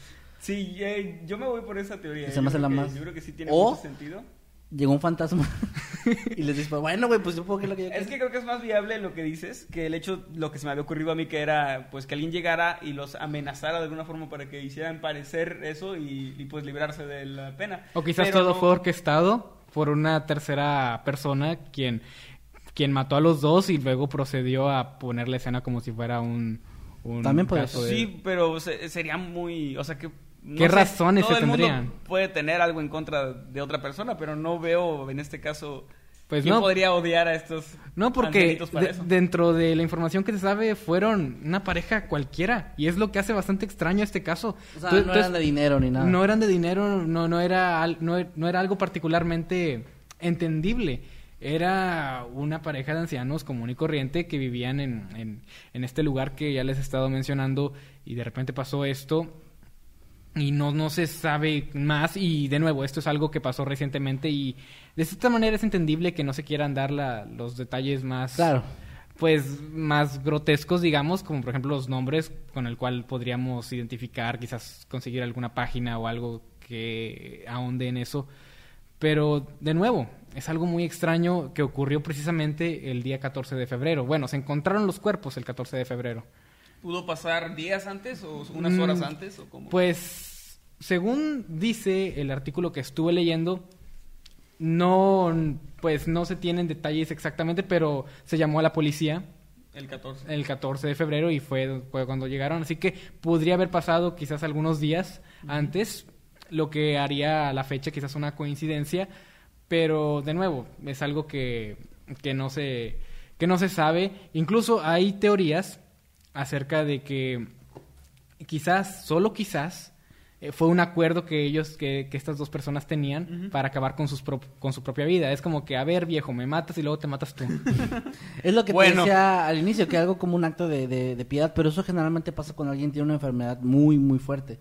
Sí, eh, yo me voy por esa teoría. Se me hace la más. Yo creo que sí tiene mucho sentido llegó un fantasma y les dijo, bueno, güey, pues supongo que es lo que yo Es que creo que es más viable lo que dices que el hecho, lo que se me había ocurrido a mí, que era pues que alguien llegara y los amenazara de alguna forma para que hicieran parecer eso y, pues librarse de la pena. O quizás todo fue orquestado por una tercera persona quien, quien mató a los dos y luego procedió a poner la escena como si fuera un... También puede ser. Sí, pero sería muy... O sea, que ¿Qué razones se tendrían? puede tener algo en contra de otra persona, pero no veo en este caso pues ¿Quién no podría odiar a estos No, porque dentro de la información que se sabe fueron una pareja cualquiera y es lo que hace bastante extraño este caso. O sea, no eran de dinero ni nada. No eran de dinero, no no era no, no era algo particularmente entendible. Era una pareja de ancianos común y corriente que vivían en, en, en este lugar que ya les he estado mencionando y de repente pasó esto y no, no se sabe más. Y de nuevo esto es algo que pasó recientemente y de esta manera es entendible que no se quieran dar la, los detalles más claro. pues más grotescos digamos como por ejemplo los nombres con el cual podríamos identificar quizás conseguir alguna página o algo que ahonde en eso. Pero de nuevo es algo muy extraño que ocurrió precisamente el día 14 de febrero. Bueno se encontraron los cuerpos el 14 de febrero ¿Pudo pasar días antes o unas horas mm, antes? O cómo? Pues, según dice el artículo que estuve leyendo, no, pues no se tienen detalles exactamente, pero se llamó a la policía. El 14. El 14 de febrero y fue, cuando llegaron. Así que podría haber pasado quizás algunos días antes, lo que haría la fecha quizás una coincidencia. Pero de nuevo, es algo que, que, no, se, que no se sabe. Incluso hay teorías acerca de que quizás, solo quizás, eh, fue un acuerdo que ellos, que, que estas dos personas tenían para acabar con, sus con su propia vida. Es como que, a ver, viejo, me matas y luego te matas tú. es lo que te decía al inicio, que algo como un acto de, de, piedad, pero eso generalmente pasa cuando alguien tiene una enfermedad muy, muy fuerte.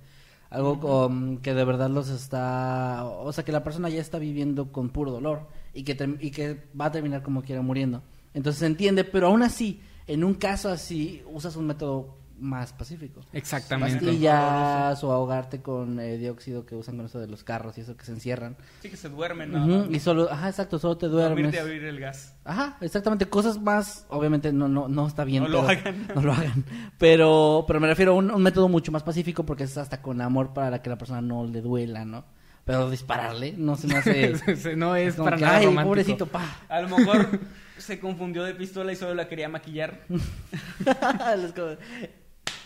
Algo que de verdad los está... O sea, que la persona ya está viviendo con puro dolor y que, y que va a terminar como quiera muriendo. Entonces se entiende, pero aún así en un caso así, usas un método más pacífico. Exactamente. Pastillas o ahogarte con eh, dióxido que usan con eso de los carros y eso que se encierran. Sí, que se duermen. ¿no? Y solo, ajá, exacto, solo te duermes. de abrir el gas. Ajá, exactamente, cosas más, obviamente no no no está bien. No lo hagan. No lo hagan. Pero, pero me refiero a un, método mucho más pacífico porque es hasta con amor para que la persona no le duela, ¿no? Pero dispararle no se me hace... no es, para nada Ay, pobrecito, pa. A lo mejor se confundió de pistola y solo la quería maquillar.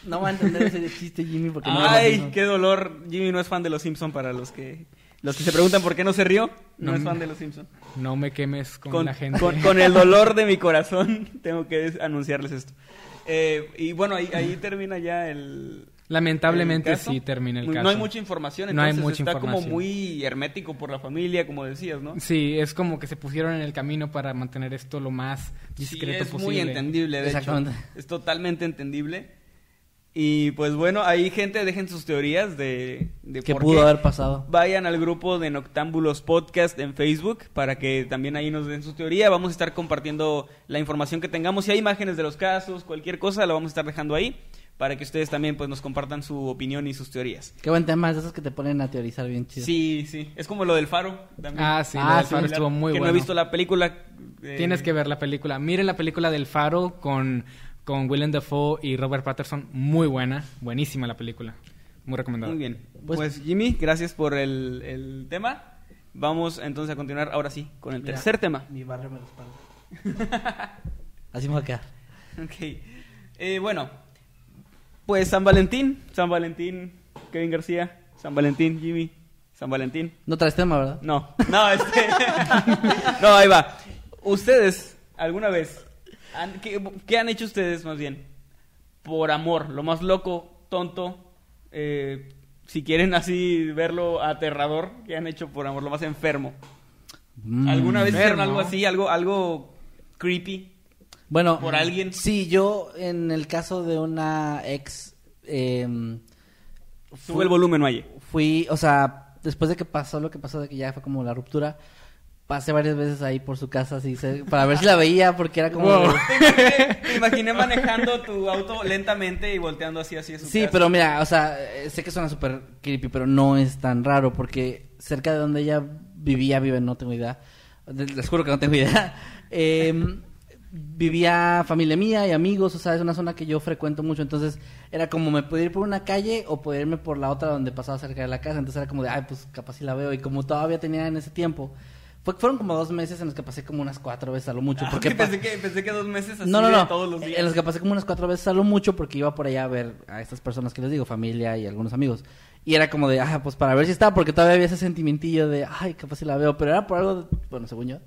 no va a entender ese chiste Jimmy porque no Ay, qué dolor. Jimmy no es fan de los Simpson para los que los que se preguntan por qué no se rió. No, es fan de los Simpson. No me quemes con, la gente. Con, el dolor de mi corazón tengo que anunciarles esto. Eh, y bueno, ahí, ahí termina ya el, Lamentablemente sí termina el caso. No hay mucha información, entonces no hay mucha está como muy hermético por la familia, como decías, ¿no? Sí, es como que se pusieron en el camino para mantener esto lo más discreto sí, es muy entendible, de hecho. Es totalmente entendible. Y pues bueno, ahí gente dejen sus teorías de, de ¿Qué pudo haber pasado. Vayan al grupo de Noctámbulos Podcast en Facebook para que también ahí nos den su teoría. Vamos a estar compartiendo la información que tengamos. Si hay imágenes de los casos, cualquier cosa, la vamos a estar dejando ahí para que ustedes también pues nos compartan su opinión y sus teorías. Qué buen tema, es esos que te ponen a teorizar bien chido. Sí, sí, es como lo del faro. También. Ah, sí, Ah, lo del sí, Faro estuvo muy que bueno. no he visto la película. eh, Tienes que ver la película. Miren la película del Faro con, con Willem Dafoe y Robert Patterson. Muy buena. Buenísima la película. Muy recomendada. Muy bien. Pues- Pues, Jimmy, gracias por el, el tema. Vamos entonces a continuar ahora sí con el Mira, tercer tema. Mi barrio me respalda. Así me va a quedar. Ok. Eh, bueno, pues San Valentín, San Valentín, Kevin García, San Valentín, Jimmy, San Valentín. No traes tema, ¿verdad? No, no, este. no, ahí va. Ustedes, alguna vez, han- ¿qué, qué han hecho ustedes más bien? Por amor, lo más loco, tonto, eh, si quieren así verlo aterrador, ¿qué han hecho por amor? Lo más enfermo. Mm. ¿Alguna vez hicieron algo así, algo, algo creepy? Bueno, por alguien? Sí, yo en el caso de una ex. Eh, Sube el volumen, Maye. Fui, o sea, después de que pasó lo que pasó, de que ya fue como la ruptura, pasé varias veces ahí por su casa así, para ver si la veía, porque era como. Wow. Te imaginé, te imaginé manejando tu auto lentamente y volteando así hacia su Sí, casa. pero mira, o sea, eh, sé que suena súper creepy, pero no es tan raro, porque cerca de donde ella vivía, vive, no tengo idea, de- les juro que no tengo idea, eh, vivía familia mía y amigos, o sea, es una zona que yo frecuento mucho, entonces era como me podía ir por una calle o poder irme por la otra donde pasaba cerca de la casa, entonces era como de, ay, pues capaz si la veo, y como todavía tenía en ese tiempo, fue, fueron como dos meses en los que pasé como unas cuatro veces a lo mucho, Ah, porque pensé, que, pensé que dos meses así no, no, no. todos los días. En los que pasé como unas cuatro veces a lo mucho porque iba por allá a ver a estas personas que les digo, familia y algunos amigos. Y era como de, ah, pues para ver si está, porque todavía había ese sentimentillo de, ay, capaz si la veo. Pero era por algo, de- bueno, según yo,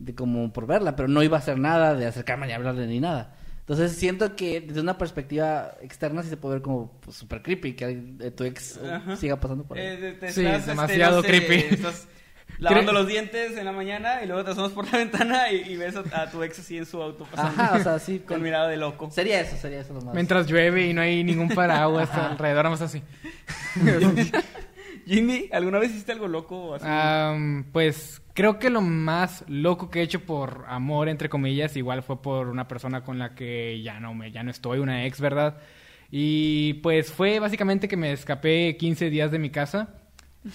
de como por verla, pero no iba a hacer nada de acercarme y hablarle ni nada. Entonces siento que desde una perspectiva externa sí se puede ver como pues, super creepy que eh, tu ex Ajá. siga pasando por ahí. Eh, te- te Sí, estás, es este, demasiado no sé, creepy. Estás lavando los dientes en la mañana y luego te asomas por la ventana y, y ves a, a tu ex así en su auto pasando. Ajá, o sea, sí. Con mirada de loco. Sería eso, sería eso lo más. Mientras llueve y no hay ningún paraguas alrededor, vamos así. Jimmy, ¿alguna vez hiciste algo loco? o así? Am, pues creo que lo más loco que he hecho por amor, entre comillas, igual fue por una persona con la que ya no, me, ya no estoy, una ex, ¿verdad? Y pues fue básicamente que me escapé 15 días de mi casa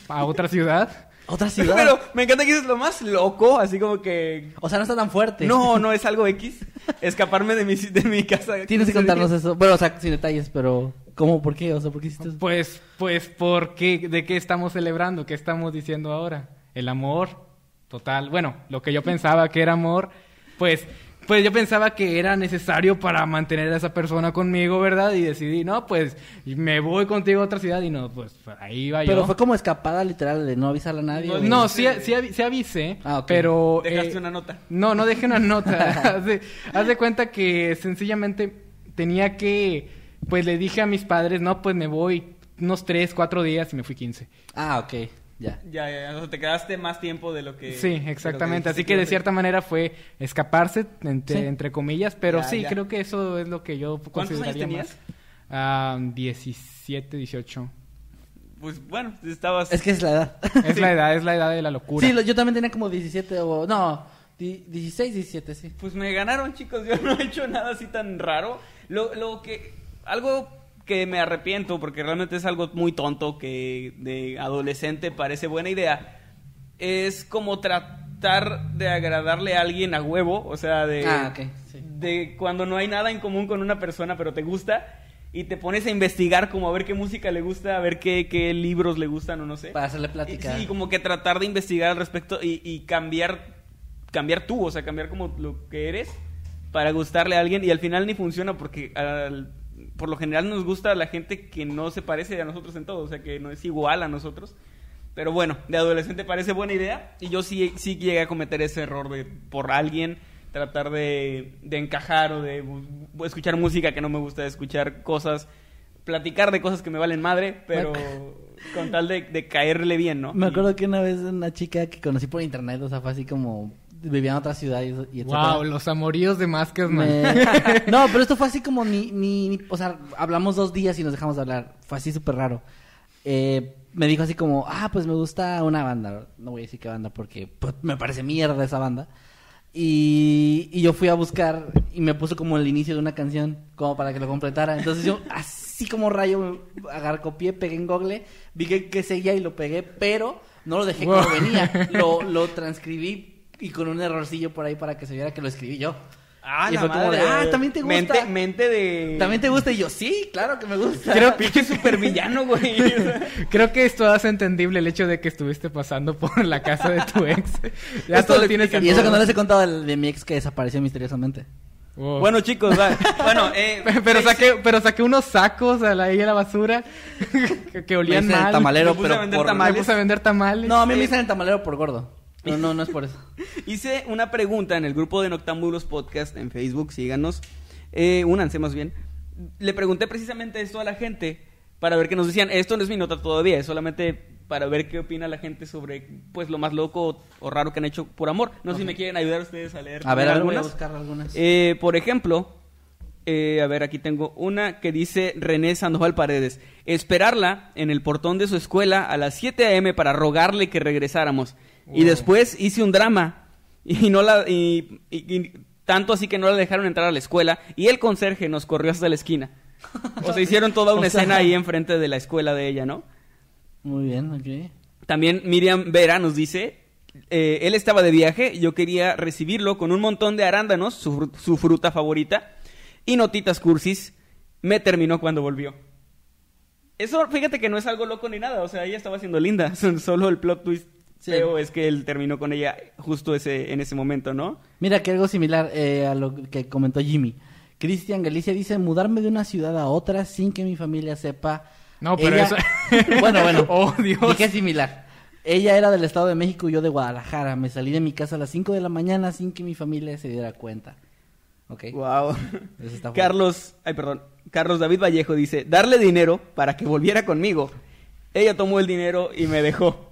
a otra ciudad. Otra ciudad. Pero me encanta que dices lo más loco, así como que... O sea, no está tan fuerte. No, no es algo X. Escaparme de mi, de mi casa. Tienes que contarnos eso. Bueno, o sea, sin detalles, pero ¿cómo? ¿Por qué? O sea, ¿por qué hiciste eso? Pues, pues, ¿por qué? ¿De qué estamos celebrando? ¿Qué estamos diciendo ahora? El amor, total. Bueno, lo que yo pensaba que era amor, pues, pues yo pensaba que era necesario para mantener a esa persona conmigo, ¿verdad? Y decidí, no, pues, me voy contigo a otra ciudad y no, pues, ahí va Pero yo. fue como escapada literal de no avisarle a nadie. No, No, sí, sí, sí avisé, Ah, ok. pero... Dejaste eh, una nota. No, no dejé una nota. haz, de, haz de cuenta que sencillamente tenía que... Pues le dije a mis padres, no, pues me voy unos tres, cuatro días y me fui 15. Ah, ok. Ya. Ya, ya, ya. O sea, te quedaste más tiempo de lo que... Sí, exactamente. Así que de cierta manera fue escaparse, entre, Sí. entre comillas, pero Ya, sí, ya. creo que eso es lo que yo ¿Cuántos años consideraría tenías? más. Ah, 17, 18. Pues bueno, estabas... Es que es la edad. Es la edad, es la edad de la locura. sí, lo- yo también tenía como 17 o... No, di- 16, 17, sí. Pues me ganaron, chicos. Yo no he hecho nada así tan raro. Lo, lo que. Algo que me arrepiento, porque realmente es algo muy tonto que de adolescente parece buena idea. Es como tratar de agradarle a alguien a huevo. O sea, de. Ah, ok, sí. De cuando no hay nada en común con una persona, pero te gusta. Y te pones a investigar como a ver qué música le gusta, a ver qué, qué libros le gustan o no sé. Para hacerle plática. Y, sí, como que tratar de investigar al respecto y, y cambiar, cambiar tú, o sea, cambiar como lo que eres para gustarle a alguien y al final ni funciona porque al- por lo general nos gusta a la gente que no se parece a nosotros en todo, o sea, que no es igual a nosotros. Pero bueno, de adolescente parece buena idea y yo sí, sí llegué a cometer ese error de por alguien tratar de, de encajar o de escuchar música que no me gusta, de escuchar cosas, platicar de cosas que me valen madre, pero con tal de, de caerle bien, ¿no? Me Y- acuerdo que una vez una chica que conocí por internet, o sea, fue así como... Vivía en otra ciudad y. Wow, los amoríos de man. Me- No, pero esto fue así como ni, ni, ni- O sea, hablamos dos días y nos dejamos de hablar. Fue así súper raro. Eh, me dijo así como, ah, pues me gusta una banda. No voy a decir qué banda porque pues, me parece mierda esa banda. Y, y yo fui a buscar y me puso como el inicio de una canción, como para que lo completara. Entonces yo, así como rayo, agarré, copié, pegué en Google, vi que, que seguía y lo pegué, pero no lo dejé Wow. como venía. Lo, lo transcribí y con un errorcillo por ahí para que se viera que lo escribí yo. Ah, Y fue como de, ah, ¿también te gusta? Mente, mente de... ¿También te gusta? Y yo, sí, claro que me gusta. Creo, Pinche super villano, güey. Creo que esto hace entendible el hecho de que estuviste pasando por la casa de tu ex. Ya Esto todo lo tiene explica Y eso que no les he contado del- de mi ex que desapareció misteriosamente. Wow. Bueno, chicos, va. bueno, eh, pero sí, saqué, pero saqué unos sacos a la, ahí a la basura que, que olían Me mal. el tamalero, Me puse pero a vender por... Me puse a vender tamales. No, a mí me dicen el tamalero por gordo. No, no, no es por eso. Hice una pregunta en el grupo de Noctámbulos Podcast en Facebook, síganos. Eh, únanse más bien. Le pregunté precisamente esto a la gente para ver qué nos decían. Esto no es mi nota todavía, es solamente para ver qué opina la gente sobre pues lo más loco o raro que han hecho por amor. No sé si me quieren ayudar ustedes a leer. A ver, voy a algunas. buscar algunas. Eh, por ejemplo, eh, a ver, aquí tengo una que dice René Sandoval Paredes. Esperarla en el portón de su escuela a las 7 a.m. para rogarle que regresáramos. Y después hice un drama. Y no la... Y, y- y tanto así que no la dejaron entrar a la escuela. Y el conserje nos corrió hasta la esquina. O sea, hicieron toda una O sea- escena ahí enfrente de la escuela de ella, ¿no? Muy bien, ok. También Miriam Vera nos dice, eh, él estaba de viaje, yo quería recibirlo con un montón de arándanos, su, fru- su fruta favorita, y notitas cursis, me terminó cuando volvió. Eso, fíjate que no es algo loco ni nada, o sea, ella estaba siendo linda, solo el plot twist Sí. feo es que él terminó con ella justo ese, en ese momento, ¿no? Mira que algo similar eh, a lo que comentó Jimmy. Cristian Galicia dice, mudarme de una ciudad a otra sin que mi familia sepa. No, pero Ella- eso- bueno, bueno. Oh, Dios. Dije similar. Ella era del Estado de México y yo de Guadalajara. Me salí de mi casa a las 5 de la mañana sin que mi familia se diera cuenta. Ok. Wow. Eso está fuerte. Carlos, ay perdón, Carlos David Vallejo dice, darle dinero para que volviera conmigo. Ella tomó el dinero y me dejó.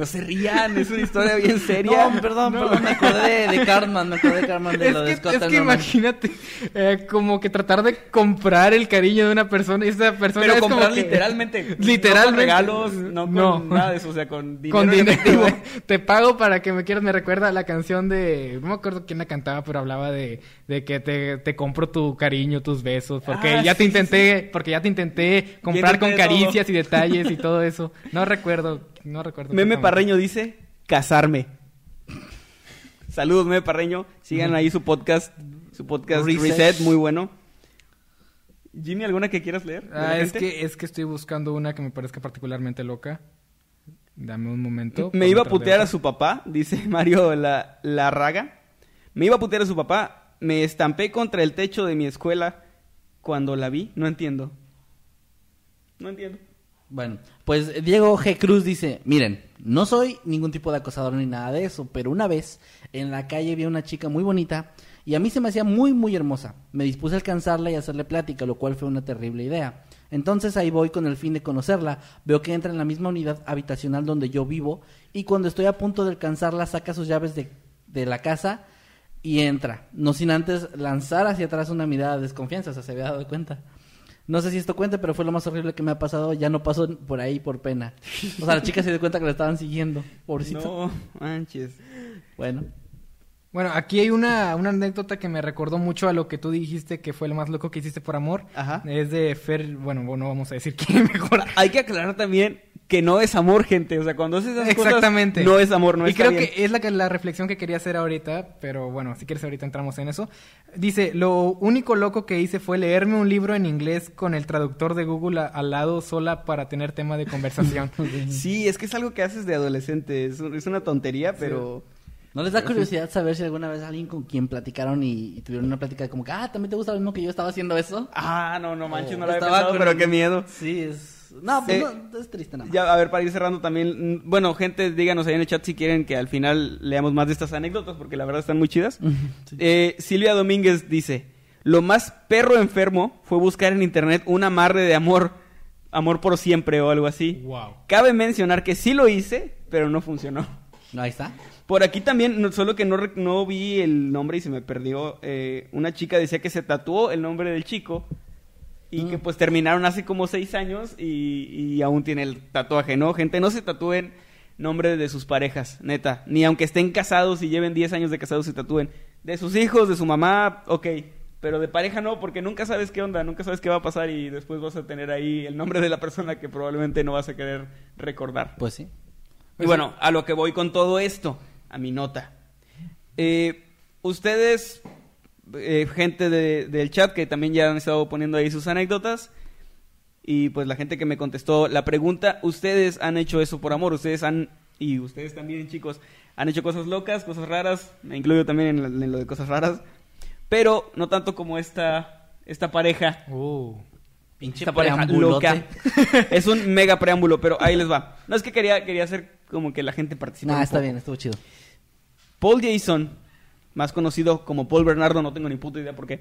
no se rían, es una historia bien seria. No, perdón, No. perdón, me acordé de Cartman, me acordé de Cartman de Es lo que, de Scott es que Norman. imagínate, eh, como que tratar de comprar el cariño de una persona y esa persona Pero es comprar como que- literalmente. literalmente. No con regalos, no con No. nada de eso, o sea, con dinero. con en dinero. efectivo. Te pago para que me quieras. Me recuerda a la canción de. No me acuerdo quién la cantaba, pero hablaba de, de que te, te compro tu cariño, tus besos. Porque Ah, ya te sí, intenté. Porque ya te intenté comprar con todo. caricias y detalles y todo eso. No recuerdo. No recuerdo. Meme. Parreño dice, casarme. Saludos, Meme Parreño. Sigan ahí su podcast, su podcast Reset. Reset, muy bueno. Jimmy, ¿alguna que quieras leer? la Ah, es que, es que estoy buscando una que me parezca particularmente loca. Dame un momento. Me iba a putear a su papá, dice Mario la, Larraga. Me iba a putear a su papá. Me estampé contra el techo de mi escuela cuando la vi. No entiendo. No entiendo. Bueno, pues Diego G. Cruz dice, miren, no soy ningún tipo de acosador ni nada de eso, pero una vez en la calle vi a una chica muy bonita y a mí se me hacía muy muy hermosa. Me dispuse a alcanzarla y hacerle plática, lo cual fue una terrible idea. Entonces ahí voy con el fin de conocerla, veo que entra en la misma unidad habitacional donde yo vivo y cuando estoy a punto de alcanzarla saca sus llaves de, de la casa y entra, no sin antes lanzar hacia atrás una mirada de desconfianza, o sea, se había dado cuenta. No sé si esto cuenta, pero fue lo más horrible que me ha pasado. Ya no pasó por ahí por pena. O sea, la chica se dio cuenta que la estaban siguiendo. Pobrecito. No, manches. Bueno. Bueno, aquí hay una, una anécdota que me recordó mucho a lo que tú dijiste que fue lo más loco que hiciste por amor. Ajá. Es de Fer, bueno, no vamos a decir quién mejor. Hay que aclarar también que no es amor, gente. O sea, cuando haces esas Exactamente. cosas, no es amor, no y está creo bien. que es la, que- la reflexión que quería hacer ahorita, pero bueno, si quieres ahorita entramos en eso. Dice, lo único loco que hice fue leerme un libro en inglés con el traductor de Google a- al lado sola para tener tema de conversación. Sí, es que es algo que haces de adolescente. Es, un- es una tontería, pero... ¿No les da curiosidad saber si alguna vez alguien con quien platicaron y, y tuvieron una plática de como que, ah, ¿también te gusta lo mismo que yo estaba haciendo eso? Ah, no, no manches, no lo había pensado, pero el- qué miedo. Sí, es... No, pues Eh, no, es triste nada más. Ya, a ver, para ir cerrando también, bueno, gente, díganos ahí en el chat si quieren que al final leamos más de estas anécdotas, porque la verdad están muy chidas. Sí. Eh, Silvia Domínguez dice, lo más perro enfermo fue buscar en internet un amarre de amor, amor por siempre o algo así. wow. Cabe mencionar que sí lo hice, pero no funcionó. No, ahí está. Por aquí también, solo que no, no vi el nombre y se me perdió. eh, una chica decía que se tatuó el nombre del chico y que Mm. pues terminaron hace como seis años y, y aún tiene el tatuaje, ¿no? Gente, no se tatúen nombre de sus parejas, neta. Ni aunque estén casados y lleven 10 años de casados se tatúen. De sus hijos, de su mamá, ok. Pero de pareja no, porque nunca sabes qué onda, nunca sabes qué va a pasar y después vas a tener ahí el nombre de la persona que probablemente no vas a querer recordar. Pues sí. Y bueno, a lo que voy con todo esto, a mi nota. Eh, ustedes, eh, gente de- del chat que también ya han estado poniendo ahí sus anécdotas, y pues la gente que me contestó la pregunta, ustedes han hecho eso por amor, ustedes han, y ustedes también chicos, han hecho cosas locas, cosas raras, me incluyo también en, la- en lo de cosas raras, pero no tanto como esta, esta pareja Uh. Pinche esta pareja loca. es un mega preámbulo, pero ahí les va. No es que quería, quería hacer como que la gente participara. Un está poco. bien, estuvo chido. Paul Jason, más conocido como Paul Bernardo, no tengo ni puta idea por qué.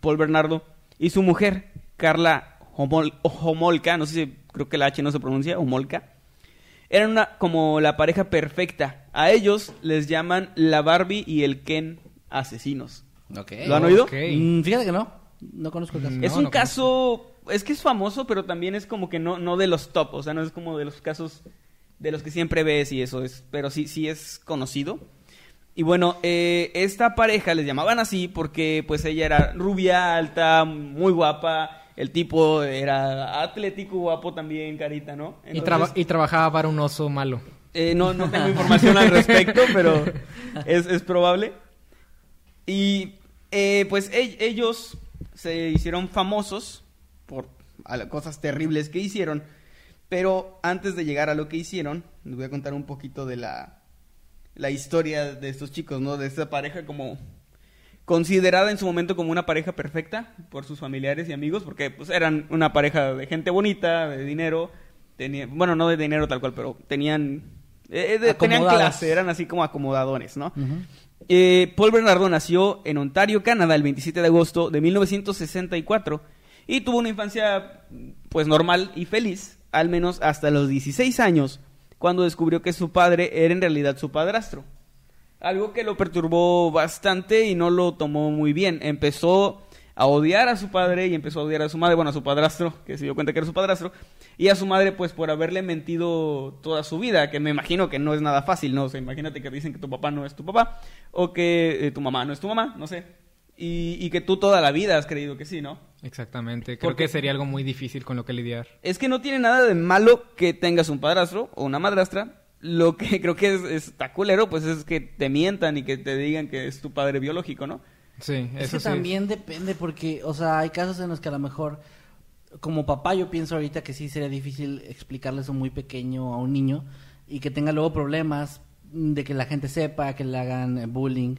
Paul Bernardo y su mujer, Carla Homol- Homolka, no sé si creo que la H no se pronuncia, Homolka. Eran una, como la pareja perfecta. A ellos les llaman la Barbie y el Ken asesinos. Okay. ¿Lo han oído? Mm, fíjate que no. No conozco el caso. No, es un no caso, es que es famoso, pero también es como que no, no de los top, o sea, no es como de los casos de los que siempre ves y eso es, pero sí, sí es conocido. Y bueno, eh, esta pareja les llamaban así porque pues ella era rubia, alta, muy guapa, el tipo era atlético, guapo también, carita, ¿no? Y, traba- y trabajaba para un oso malo. eh, no, no tengo información al respecto, pero es, es probable. Y eh, pues e- ellos se hicieron famosos por cosas terribles que hicieron. Pero antes de llegar a lo que hicieron, les voy a contar un poquito de la, la historia de estos chicos, ¿no? De esta pareja como considerada en su momento como una pareja perfecta por sus familiares y amigos, porque pues eran una pareja de gente bonita, de dinero, tenía, bueno, no de dinero tal cual, pero tenían, eh, de- tenían clase, eran así como acomodadores, ¿no? Eh, Paul Bernardo nació en Ontario, Canadá, el 27 de agosto de 1964 y tuvo una infancia pues normal y feliz, al menos hasta los 16 años, cuando descubrió que su padre era en realidad su padrastro. Algo que lo perturbó bastante y no lo tomó muy bien. Empezó a odiar a su padre y empezó a odiar a su madre, bueno, a su padrastro, que se dio cuenta que era su padrastro, y a su madre pues por haberle mentido toda su vida, que me imagino que no es nada fácil, ¿no? O sea, imagínate que dicen que tu papá no es tu papá, o que eh, tu mamá no es tu mamá, no sé. Y, y que tú toda la vida has creído que sí, ¿no? Exactamente. Creo Porque- que sería algo muy difícil con lo que lidiar. Es que no tiene nada de malo que tengas un padrastro o una madrastra. Lo que creo que es, está culero, pues es que te mientan y que te digan que es tu padre biológico, ¿no? Sí, Es eso que sí. también depende porque, o sea, hay casos en los que a lo mejor, como papá, yo pienso ahorita que sí sería difícil explicarle eso muy pequeño a un niño y que tenga luego problemas de que la gente sepa, que le hagan bullying,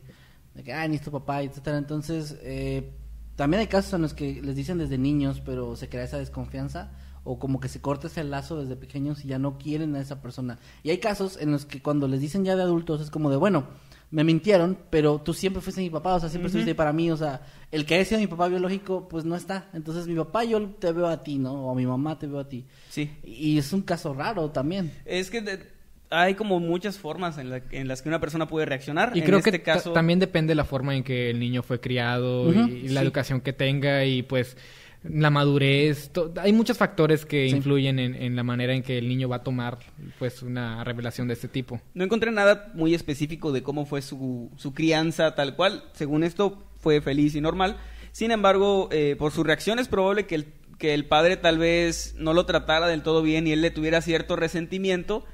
de que, ah, ni es tu papá, etcétera. Entonces, eh, también hay casos en los que les dicen desde niños, pero se crea esa desconfianza o como que se corta ese lazo desde pequeños y ya no quieren a esa persona. Y hay casos en los que cuando les dicen ya de adultos es como de, bueno, me mintieron, pero tú siempre fuiste mi papá, o sea, siempre estuviste ahí para mí, o sea, el que haya sido mi papá biológico, pues no está. Entonces mi papá yo te veo a ti, ¿no? O a mi mamá te veo a ti. Sí. Y es un caso raro también. Es que de- hay como muchas formas en, la- en las que una persona puede reaccionar. Y en creo este que ta- caso, también depende de la forma en que el niño fue criado y la sí. educación que tenga y pues la madurez. Hay muchos factores que Sí. influyen en, en la manera en que el niño va a tomar pues una revelación de este tipo. no encontré nada muy específico de cómo fue su, su crianza tal cual. Según esto, fue feliz y normal. Sin embargo, eh, por su reacción es probable que el, que el padre tal vez no lo tratara del todo bien y él le tuviera cierto resentimiento,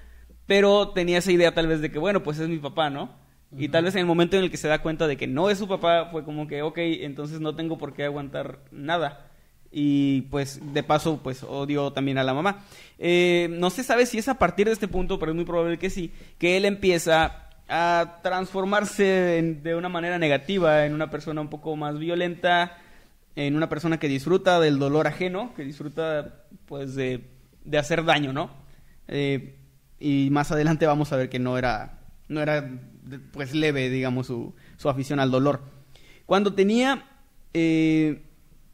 pero tenía esa idea tal vez de que, bueno, pues es mi papá, ¿no? Y tal vez en el momento en el que se da cuenta de que no es su papá, fue como que, ok, entonces no tengo por qué aguantar nada. Y pues de paso, pues odio también a la mamá. Eh, no se sabe si es a partir de este punto, pero es muy probable que sí, que él empieza a transformarse en- de una manera negativa en una persona un poco más violenta, en una persona que disfruta del dolor ajeno, que disfruta pues de, de hacer daño, ¿no? Eh, y más adelante vamos a ver que no era, no era pues leve, digamos, su, su afición al dolor. Cuando tenía, eh,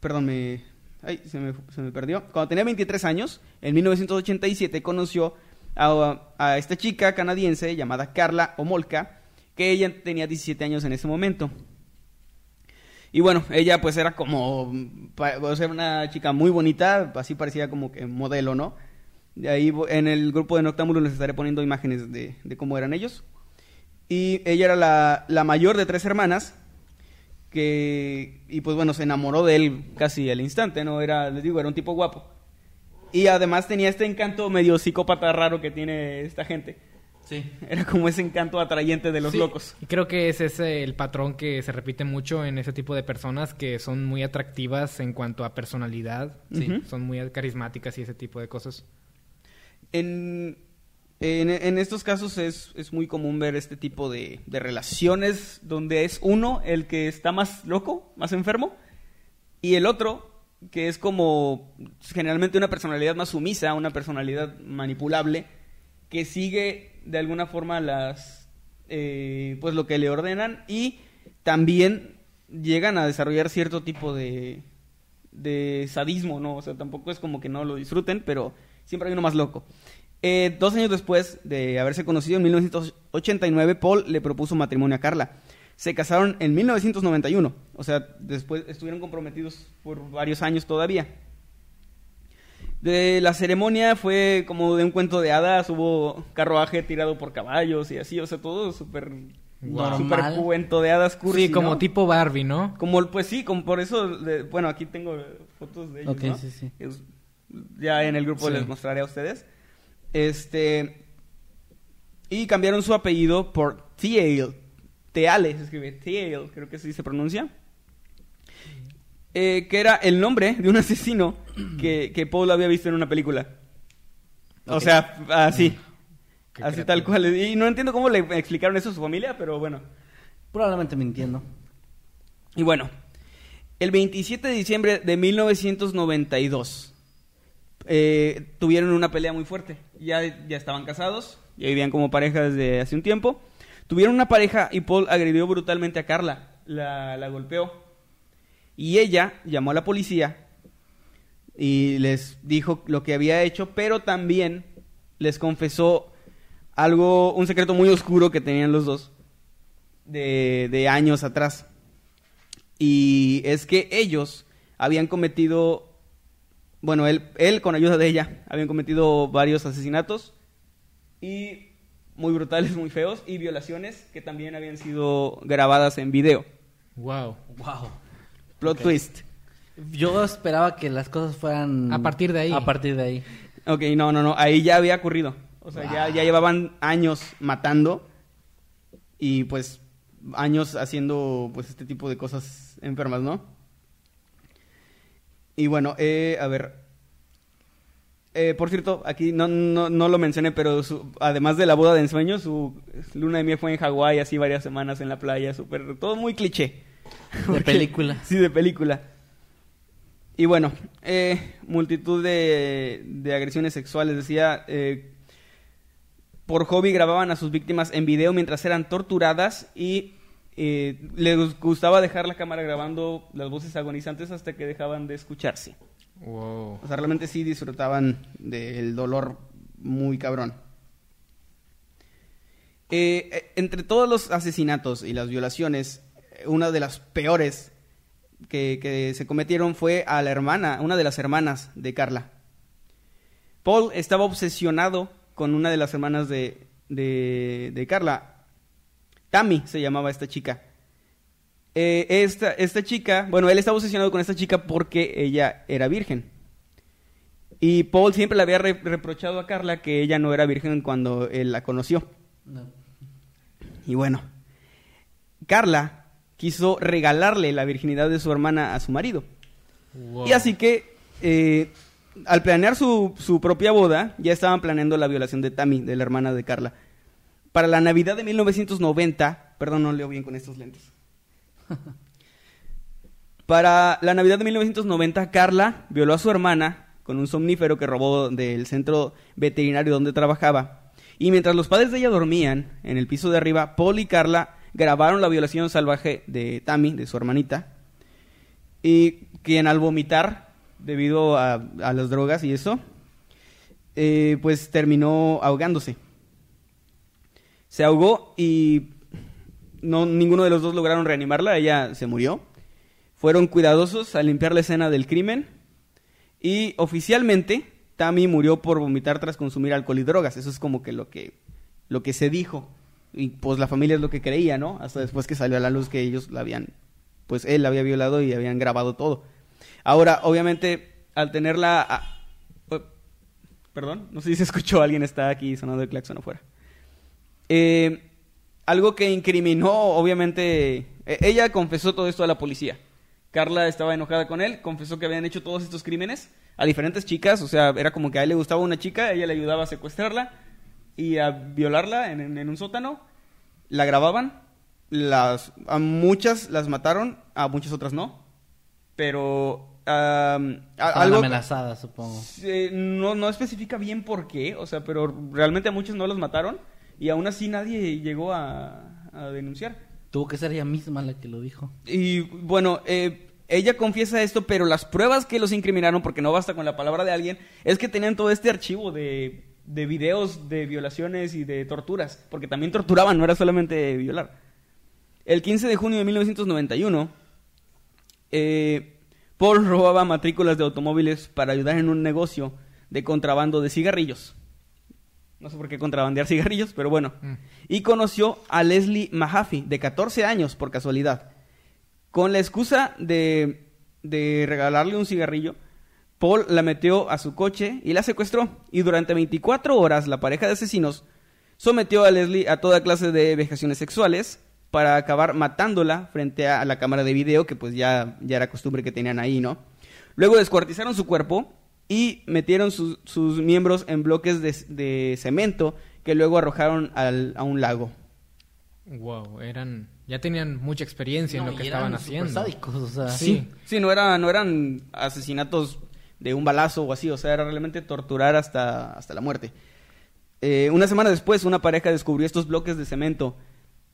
perdón, me, ay, se me, se me perdió. Cuando tenía 23 años, en 1987 conoció a, a esta chica canadiense llamada Carla Omolka, que ella tenía 17 años en ese momento. Y bueno, ella pues era como, o sea, una chica muy bonita, así parecía como que modelo, ¿no? De ahí en el grupo de Noctámbulos les estaré poniendo imágenes de, de cómo eran ellos. Y ella era la, la mayor de tres hermanas. Que, y pues bueno, se enamoró de él casi al instante, ¿no? Era, les digo, era un tipo guapo. Y además tenía este encanto medio psicópata raro que tiene esta gente. Sí. Era como ese encanto atrayente de los Sí, locos. Y creo que ese es el patrón que se repite mucho en ese tipo de personas que son muy atractivas en cuanto a personalidad. Sí. Son muy carismáticas y ese tipo de cosas. En, en, estos casos es, es muy común ver este tipo de, de relaciones donde es uno el que está más loco, más enfermo, y el otro que es como generalmente una personalidad más sumisa, una personalidad manipulable, que sigue de alguna forma las eh, pues lo que le ordenan y también llegan a desarrollar cierto tipo de, de sadismo, ¿no? O sea, tampoco es como que no lo disfruten, pero siempre hay uno más loco. Eh, dos años después de haberse conocido, en 1989, Paul le propuso matrimonio a Carla. Se casaron en 1991, o sea, después estuvieron comprometidos por varios años todavía. De la ceremonia fue como de un cuento de hadas, hubo carruaje tirado por caballos y así, o sea, todo súper Wow. Normal. cuento de hadas cursi, sí, como ¿no? tipo Barbie, ¿no? Como, pues sí, como por eso, bueno, aquí tengo fotos de ellos, Ok, ¿no? sí, sí. Es- ya en el grupo Sí. les mostraré a ustedes. Este, y cambiaron su apellido por Thiel, Teale, se escribe Thiel, creo que así se pronuncia. Eh, que era el nombre de un asesino que, que Paul había visto en una película. O sea, así. Qué así creativo. tal cual. Y no entiendo cómo le explicaron eso a su familia, pero bueno. Probablemente mintiendo. Y bueno, el 27 de diciembre de 1992 eh, tuvieron una pelea muy fuerte. Ya, ya estaban casados, ya vivían como pareja desde hace un tiempo. Tuvieron una pareja y Paul agredió brutalmente a Carla, la, la golpeó. Y ella llamó a la policía y les dijo lo que había hecho, pero también les confesó algo, un secreto muy oscuro que tenían los dos de, de años atrás. Y es que ellos habían cometido, bueno, él, él con ayuda de ella, habían cometido varios asesinatos y muy brutales, muy feos, y violaciones que también habían sido grabadas en video. Wow. Wow. Plot twist. Yo esperaba que las cosas fueran... A partir de ahí. A partir de ahí. Ok, no, no, no, ahí ya había ocurrido. O sea, ya, ya llevaban años matando y pues años haciendo pues este tipo de cosas enfermas, ¿no? Y bueno, eh, a ver. Eh, por cierto, aquí no, no, no lo mencioné, pero su- además de la boda de ensueño, su luna de miel fue en Hawái, así varias semanas en la playa, súper, todo muy cliché. De Porque- película. Sí, de película. Y bueno, eh, multitud de, de agresiones sexuales. Decía, eh, por hobby grababan a sus víctimas en video mientras eran torturadas y eh, les gustaba dejar la cámara grabando las voces agonizantes hasta que dejaban de escucharse. Wow. O sea, realmente sí disfrutaban del dolor muy cabrón. Eh, eh, entre todos los asesinatos y las violaciones, una de las peores que, que se cometieron fue a la hermana, una de las hermanas de Carla. Paul estaba obsesionado con una de las hermanas de, de, de Carla. Tammy se llamaba esta chica. Eh, esta, esta chica, bueno, él estaba obsesionado con esta chica porque ella era virgen. Y Paul siempre le había re- reprochado a Carla que ella no era virgen cuando él la conoció. No. Y bueno, Carla quiso regalarle la virginidad de su hermana a su marido. Wow. Y así que, eh, al planear su, su propia boda, ya estaban planeando la violación de Tammy, de la hermana de Carla. Para la Navidad de 1990, perdón, no leo bien con estos lentes. Para la Navidad de 1990, Carla violó a su hermana con un somnífero que robó del centro veterinario donde trabajaba. Y mientras los padres de ella dormían en el piso de arriba, Paul y Carla grabaron la violación salvaje de Tammy, de su hermanita, y quien al vomitar, debido a, a las drogas y eso, eh, pues terminó ahogándose. Se ahogó y no, ninguno de los dos lograron reanimarla, ella se murió. Fueron cuidadosos al limpiar la escena del crimen y oficialmente Tammy murió por vomitar tras consumir alcohol y drogas. Eso es como que lo que, lo que se dijo. Y pues la familia es lo que creía, ¿no? Hasta después que salió a la luz que ellos la habían, pues él la había violado y habían grabado todo. Ahora, obviamente, al tenerla... eh, perdón, no sé si se escuchó, alguien está aquí sonando el claxon afuera. Eh, algo que incriminó, obviamente, eh, ella confesó todo esto a la policía. Carla estaba enojada con él, confesó que habían hecho todos estos crímenes a diferentes chicas, o sea, era como que a él le gustaba una chica, ella le ayudaba a secuestrarla y a violarla en, en- en un sótano, la grababan, las, a muchas las mataron, a muchas otras no, pero Estaban algo... amenazadas, supongo. Eh, no, no especifica bien por qué, o sea, pero realmente a muchos no los mataron y aún así nadie llegó a, a denunciar. Tuvo que ser ella misma la que lo dijo. Y bueno, eh, ella confiesa esto, pero las pruebas que los incriminaron, porque no basta con la palabra de alguien, es que tenían todo este archivo de, de videos de violaciones y de torturas, porque también torturaban, no era solamente violar. El 15 de junio de 1991, eh, Paul robaba matrículas de automóviles para ayudar en un negocio de contrabando de cigarrillos. No sé por qué contrabandear cigarrillos, pero bueno. Mm. Y conoció a Leslie Mahaffey, de 14 años, por casualidad. Con la excusa de, de regalarle un cigarrillo, Paul la metió a su coche y la secuestró. Y durante 24 horas, la pareja de asesinos sometió a Leslie a toda clase de vejaciones sexuales para acabar matándola frente a la cámara de video, que pues ya, ya era costumbre que tenían ahí, ¿no? Luego descuartizaron su cuerpo y metieron sus- sus miembros en bloques de, de cemento que luego arrojaron al- a un lago. Wow, eran... Ya tenían mucha experiencia en lo que estaban haciendo. sádicos, o sea. Sí. Sí, no, era, no eran asesinatos de un balazo o así, o sea, era realmente torturar hasta, hasta la muerte. Eh, una semana después, una pareja descubrió estos bloques de cemento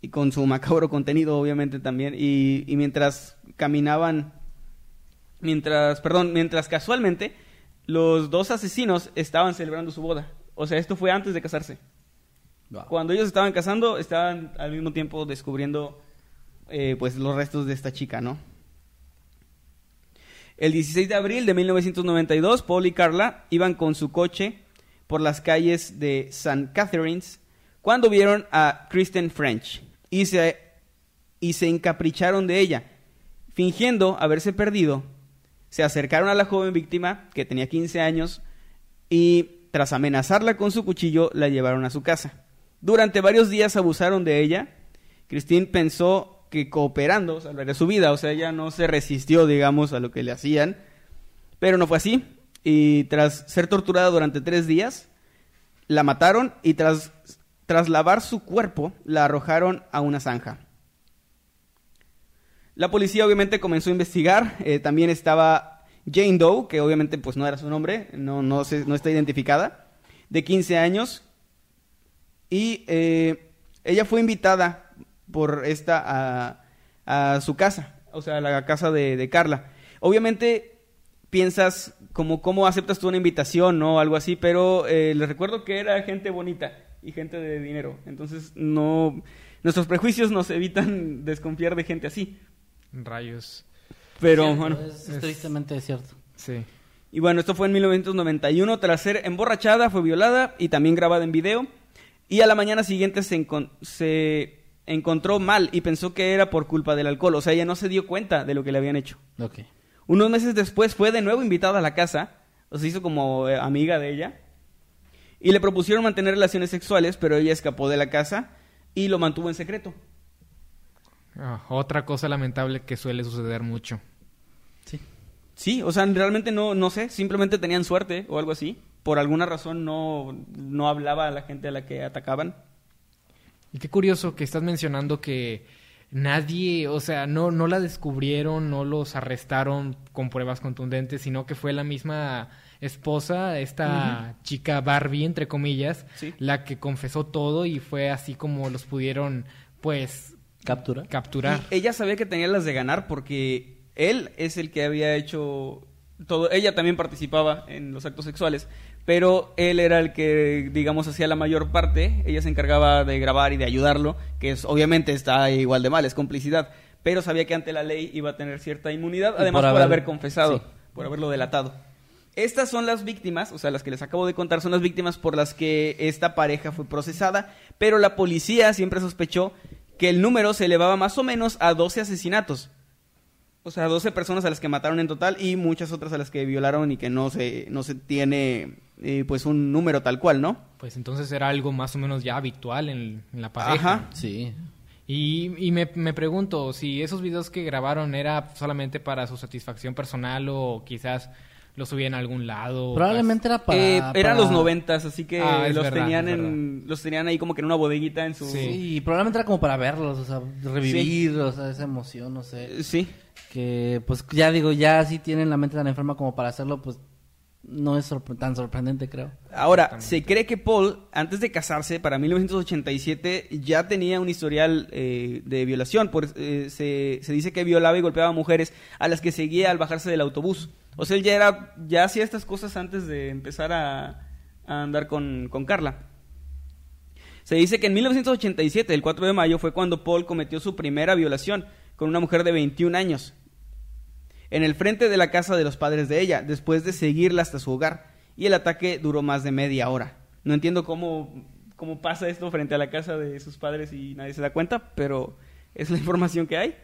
y con su macabro contenido, obviamente también, y, y mientras caminaban, mientras, perdón, mientras casualmente los dos asesinos estaban celebrando su boda. O sea, esto fue antes de casarse. Wow. Cuando ellos estaban casando, estaban al mismo tiempo descubriendo eh, pues los restos de esta chica, ¿no? El 16 de abril de 1992, Paul y Carla iban con su coche por las calles de St. Catharines cuando vieron a Kristen French y se, y se encapricharon de ella. Fingiendo haberse perdido, se acercaron a la joven víctima, que tenía 15 años, y tras amenazarla con su cuchillo, la llevaron a su casa. Durante varios días abusaron de ella. Christine pensó que cooperando salvaría su vida, o sea, ella no se resistió, digamos, a lo que le hacían, pero no fue así. Y tras ser torturada durante tres días, la mataron y tras, tras lavar su cuerpo, la arrojaron a una zanja. La policía obviamente comenzó a investigar. eh, también estaba Jane Doe, que obviamente pues no era su nombre, no, no, se- no está identificada, de 15 años. Y eh, ella fue invitada por esta a, a su casa, o sea, a la casa de, Carla. Obviamente piensas como cómo aceptas tú una invitación, ¿no? Algo así, pero eh, les recuerdo que era gente bonita y gente de dinero. Entonces, no... Nuestros prejuicios nos evitan desconfiar de gente así. Rayos. Pero Cierto, bueno. Es, es tristemente cierto. Sí. Y bueno, esto fue en 1991. Tras ser emborrachada, fue violada y también grabada en video. Y a la mañana siguiente se, encon- se encontró mal y pensó que era por culpa del alcohol. O sea, ella no se dio cuenta de lo que le habían hecho. Ok. Unos meses después fue de nuevo invitada a la casa. O se hizo como eh, amiga de ella. Y le propusieron mantener relaciones sexuales, pero ella escapó de la casa y lo mantuvo en secreto. Ah, otra cosa lamentable que suele suceder mucho. Sí. Sí, o sea, realmente no, no sé, simplemente tenían suerte o algo así. Por alguna razón no, no hablaba a la gente a la que atacaban. Y qué curioso que estás mencionando que nadie, o sea, no, no la descubrieron, no los arrestaron con pruebas contundentes, sino que fue la misma esposa, esta chica Barbie, entre comillas, Sí. la que confesó todo y fue así como los pudieron, pues, Captura. capturar. Y ella sabía que tenía las de ganar porque él es el que había hecho todo. Ella también participaba en los actos sexuales, pero él era el que, digamos, hacía la mayor parte. Ella se encargaba de grabar y de ayudarlo, que es obviamente está igual de mal, es complicidad. Pero sabía que ante la ley iba a tener cierta inmunidad, además por por, haber- haber confesado, sí. por haberlo delatado. Estas son las víctimas, o sea, las que les acabo de contar son las víctimas por las que esta pareja fue procesada, pero la policía siempre sospechó que el número se elevaba más o menos a 12 asesinatos. O sea, 12 personas a las que mataron en total y muchas otras a las que violaron y que no se, no se tiene eh, pues un número tal cual, ¿no? Pues entonces era algo más o menos ya habitual en, en la pareja. Ajá. Sí. Y, y me, me pregunto si esos videos que grabaron era solamente para su satisfacción personal o quizás los subían a algún lado. Probablemente era para... Eh, eran para- los noventas, así que Ah, los verdad, tenían en, los tenían ahí como que en una bodeguita en su Sí, y probablemente era como para verlos, o sea, revivir, o sea, esa emoción, no sé. Sí. Que, pues, ya digo, ya si tienen la mente tan enferma como para hacerlo, pues, no es sorpre- tan sorprendente, creo. Ahora, se cree que Paul, antes de casarse, para 1987, ya tenía un historial eh, de violación. Por- eh, se, se dice que violaba y golpeaba a mujeres a las que seguía al bajarse del autobús. O sea, él ya, era, ya hacía estas cosas antes de empezar a, a andar con, con Carla. Se dice que en 1987, el 4 de mayo, fue cuando Paul cometió su primera violación con una mujer de 21 años en el frente de la casa de los padres de ella, después de seguirla hasta su hogar. Y el ataque duró más de media hora. No entiendo cómo, cómo pasa esto frente a la casa de sus padres y nadie se da cuenta, pero es la información que hay.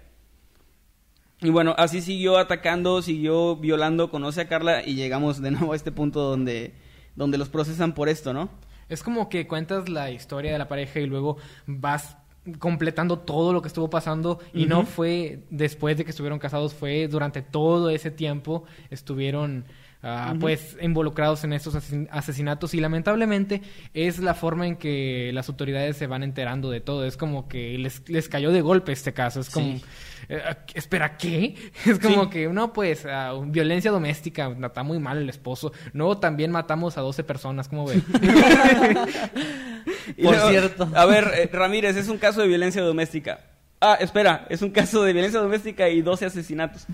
Y bueno, así siguió atacando, siguió violando, conoce a Carla y llegamos de nuevo a este punto donde, donde los procesan por esto, ¿no? Es como que cuentas la historia de la pareja y luego vas completando todo lo que estuvo pasando y no fue después de que estuvieron casados, fue durante todo ese tiempo estuvieron ah, Ujú. pues involucrados en estos asesin- asesinatos y lamentablemente es la forma en que las autoridades se van enterando de todo, es como que les, les cayó de golpe este caso, es como Sí. eh, espera, ¿qué? Es como Sí. que, no, pues, ah, violencia doméstica, está muy mal el esposo. No, también matamos a 12 personas, ¿cómo ves? Y Por luego, cierto. A ver, eh, Ramírez, es un caso de violencia doméstica. Ah, espera, es un caso de violencia doméstica y 12 asesinatos.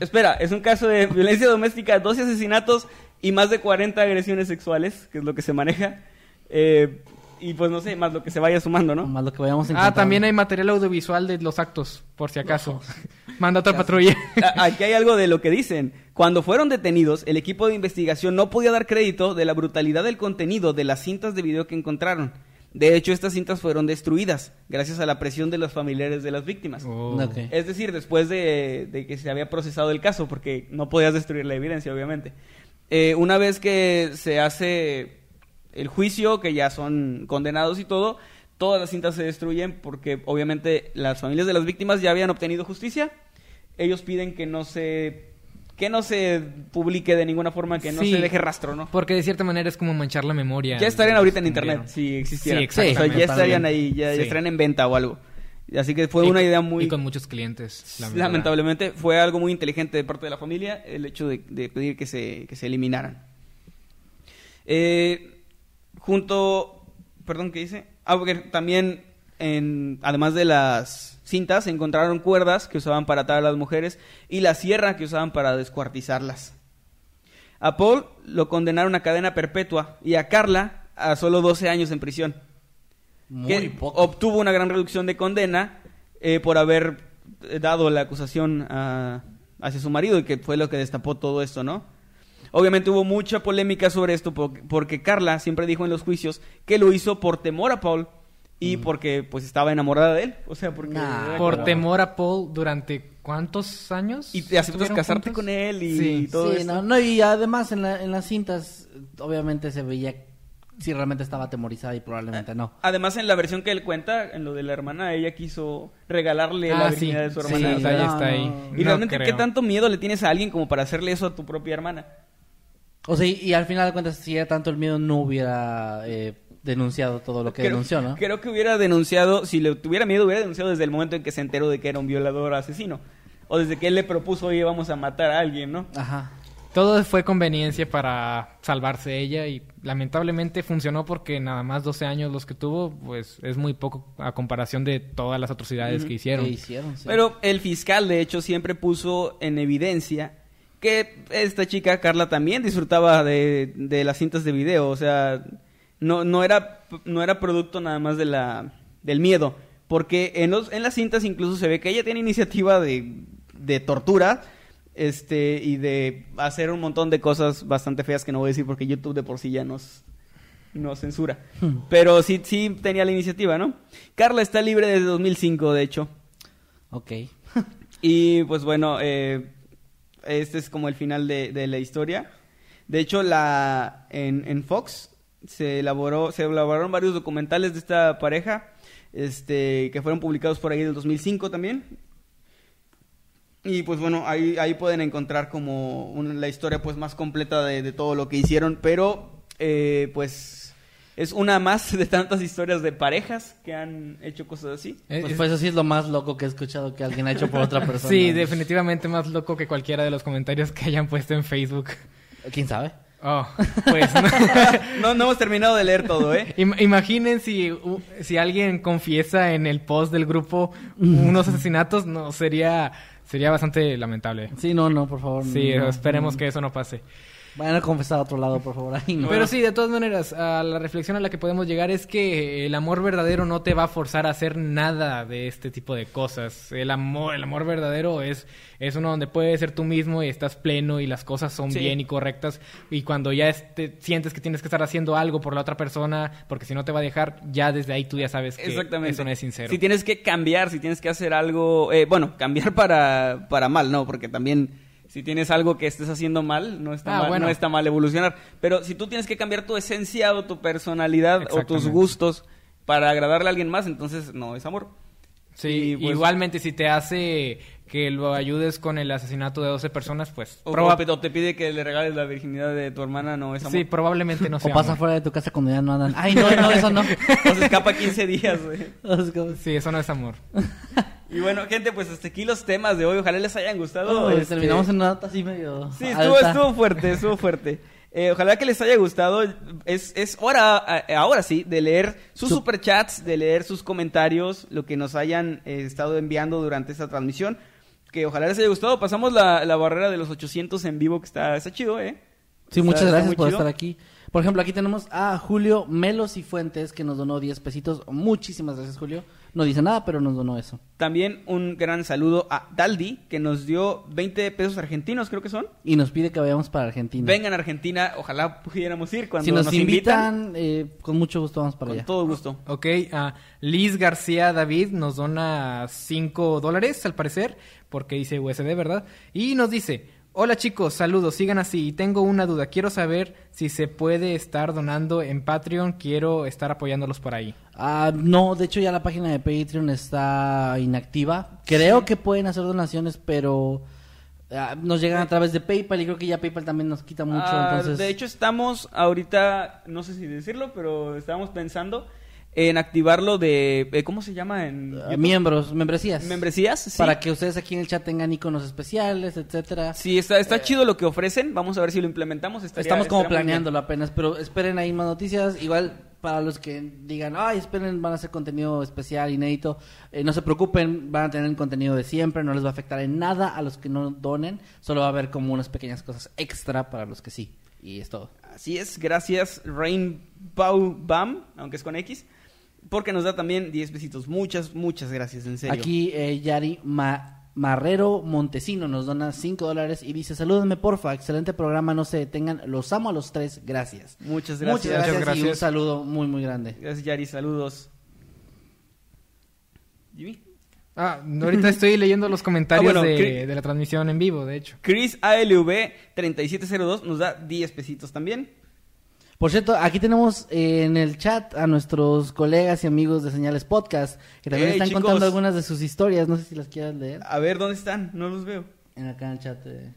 Espera, es un caso de violencia doméstica, 12 asesinatos y más de 40 agresiones sexuales, que es lo que se maneja. Eh, y pues no sé, más lo que se vaya sumando, ¿no? Más lo que vayamos ah, encontrando. también hay material audiovisual de los actos, por si acaso. Manda otra patrulla. Aquí hay algo de lo que dicen. Cuando fueron detenidos, el equipo de investigación no podía dar crédito de la brutalidad del contenido de las cintas de video que encontraron. De hecho, estas cintas fueron destruidas gracias a la presión de los familiares de las víctimas. Oh. Es decir, después de, de que se había procesado el caso, porque no podías destruir la evidencia, obviamente. Eh, una vez que se hace el juicio, que ya son condenados y todo, todas las cintas se destruyen porque obviamente las familias de las víctimas ya habían obtenido justicia. Ellos piden que no se que no se publique de ninguna forma, que no Sí. se deje rastro, ¿no? Porque de cierta manera es como manchar la memoria. Ya estarían ahorita en internet si existieran. Sí, o sea, ya estarían ahí, ya, ya Sí. estarían en venta o algo. Así que fue Y una idea muy Y con muchos clientes. Lamentablemente fue algo muy inteligente de parte de la familia el hecho de, de pedir que se, que se eliminaran. Eh, junto, perdón, ¿qué dice? Ah, porque también, en, además de las cintas, se encontraron cuerdas que usaban para atar a las mujeres y la sierra que usaban para descuartizarlas. A Paul lo condenaron a cadena perpetua y a Carla a solo 12 años en prisión Muy que poco. obtuvo una gran reducción de condena eh, por haber eh, dado la acusación a- hacia su marido y que fue lo que destapó todo esto, ¿no? Obviamente hubo mucha polémica sobre esto por- porque Carla siempre dijo en los juicios que lo hizo por temor a Paul y porque pues estaba enamorada de él, o sea, porque Nah. Por como- temor a Paul durante cuántos años? y te aceptas casarte juntos? con él y, Sí. todo sí, esto. no, no, y además en, la- en las cintas, obviamente se veía si realmente estaba atemorizada y probablemente no. Además, en la versión que él cuenta, en lo de la hermana, ella quiso regalarle Ah, la sí. virginidad de su Sí, hermana. o o sea, no, está ahí. no. y No realmente, ¿qué tanto miedo le tienes a alguien como para hacerle eso a tu propia hermana? O sea, y, y al final de cuentas, si era tanto el miedo, no hubiera eh, denunciado todo lo que creo, denunció, ¿no? Creo que hubiera denunciado, si le tuviera miedo, hubiera denunciado desde el momento en que se enteró de que era un violador asesino. O desde que él le propuso, oye, vamos a matar a alguien, ¿no? Ajá. Todo fue conveniencia para salvarse ella y lamentablemente funcionó porque nada más 12 años los que tuvo, pues es muy poco a comparación de todas las atrocidades que hicieron. ¿Qué hicieron? Sí. Pero el fiscal, de hecho, siempre puso en evidencia que esta chica, Carla, también disfrutaba de, de las cintas de video. O sea, no, no, era, no era producto nada más de la, del miedo. Porque en, los, en las cintas incluso se ve que ella tiene iniciativa de, de tortura Este, y de hacer un montón de cosas bastante feas que no voy a decir porque YouTube de por sí ya nos, nos censura. Pero sí, sí tenía la iniciativa, ¿no? Carla está libre desde 2005, de hecho. Ok. Y pues bueno, eh, este es como el final de, de la historia. De hecho, la en, en Fox se elaboró, se elaboraron varios documentales de esta pareja, este, que fueron publicados por ahí del 2005 también. Y pues bueno, ahí, ahí pueden encontrar como una- la historia pues más completa de, de todo lo que hicieron, pero eh, pues es una más de tantas historias de parejas que han hecho cosas así. Eh, Pues, es- pues eso sí es lo más loco que he escuchado que alguien ha hecho por otra persona. sí, definitivamente más loco que cualquiera de los comentarios que hayan puesto en Facebook. ¿Quién sabe? Oh, pues no. No, no hemos terminado de leer todo, ¿eh? Im- Imaginen si, si alguien confiesa en el post del grupo unos asesinatos, no, sería, sería bastante lamentable. Sí, no, no, por favor. Sí, no, esperemos no. que eso no pase. Vayan a confesar a otro lado, por favor. Ahí no. Pero sí, de todas maneras, a la reflexión a la que podemos llegar es que el amor verdadero no te va a forzar a hacer nada de este tipo de cosas. El amor, el amor verdadero es, es uno donde puedes ser tú mismo y estás pleno y las cosas son Sí. bien y correctas. Y cuando ya este, sientes que tienes que estar haciendo algo por la otra persona, porque si no te va a dejar, ya desde ahí tú ya sabes que Exactamente. eso no es sincero. Si tienes que cambiar, si tienes que hacer algo, eh, bueno, cambiar para, para mal, no, porque también si tienes algo que estés haciendo mal, no está, Ah, mal, bueno. no está mal evolucionar. Pero si tú tienes que cambiar tu esencia o tu personalidad o tus gustos para agradarle a alguien más, entonces no es amor. Sí, pues, igualmente si te hace que lo ayudes con el asinato de 12 personas, pues... O, proba- o te pide que le regales la virginidad de tu hermana, no es amor. Sí, probablemente no O sea pasa amor. fuera de tu casa cuando ya no andan. Ay, no, no, eso no. O se escapa 15 días, güey. Sí, eso no es amor. Y bueno, gente, pues hasta aquí los temas de hoy. Ojalá les hayan gustado. Oh, este- Terminamos en una nota así medio. Sí, estuvo, estuvo fuerte, estuvo fuerte. Eh, ojalá que les haya gustado. Es, es hora, eh, ahora sí, de leer sus Su- superchats, de leer sus comentarios, lo que nos hayan eh, estado enviando durante esta transmisión. Que ojalá les haya gustado. Pasamos la, la barrera de los 800 en vivo, que está, está chido, ¿eh? Sí, Está- muchas gracias por chido. estar aquí. Por ejemplo, aquí tenemos a Julio Melos y Fuentes que nos donó 10 pesitos. Muchísimas gracias, Julio. No dice nada, pero nos donó eso. También un gran saludo a Daldi, que nos dio 20 pesos argentinos, creo que son. Y nos pide que vayamos para Argentina. Vengan a Argentina, ojalá pudiéramos ir cuando si nos, nos, invitan. invitan, eh, con mucho gusto vamos para Con allá. todo gusto. Ok, a Liz García David nos dona 5 dólares, al parecer, porque dice USD, ¿verdad? Y nos dice, hola chicos, saludos, sigan así. Y tengo una duda, quiero saber si se puede estar donando en Patreon, quiero estar apoyándolos por ahí. Ah, no, de hecho ya la página de Patreon está inactiva. Creo que pueden hacer donaciones, pero ah, nos llegan a través de PayPal y creo que ya PayPal también nos quita mucho. Ah, entonces, De hecho, estamos ahorita, no sé si decirlo, pero estamos pensando en activarlo de, eh, ¿cómo se llama? En YouTube? miembros, membresías. membresías. Sí. Para que ustedes aquí en el chat tengan iconos especiales, etcétera. Sí, está, está chido lo que ofrecen. Vamos a ver si lo implementamos. Estaría- Estamos como planeándolo apenas, pero esperen ahí más noticias. Igual para los que digan, ay, esperen, van a hacer contenido especial, inédito. eh, no se preocupen, van a tener el contenido de siempre, no les va a afectar en nada a los que no donen. Solo va a haber como unas pequeñas cosas extra para los que sí. Y es todo. Así es, gracias Rainbow Bam, aunque es con X, porque nos da también 10 besitos. Muchas, muchas gracias, en serio. Aquí eh, Yari Ma- Marrero Montesino nos dona 5 dólares y dice, salúdenme porfa, excelente programa, no se detengan, los amo a los tres, gracias. Muchas Muchas gracias. y un saludo muy muy grande. Gracias, Yari, saludos. Jimmy. Ah, ahorita estoy leyendo los comentarios Ah, bueno, de, de la transmisión en vivo, de hecho. Chris ALV 3702 nos da 10 pesitos también. Por cierto, aquí tenemos eh, en el chat a nuestros colegas y amigos de Señales Podcast, que también Hey, están chicos. contando algunas de sus historias, no sé si las quieras leer. A ver, ¿dónde están? No los veo. En acá en el chat. eh.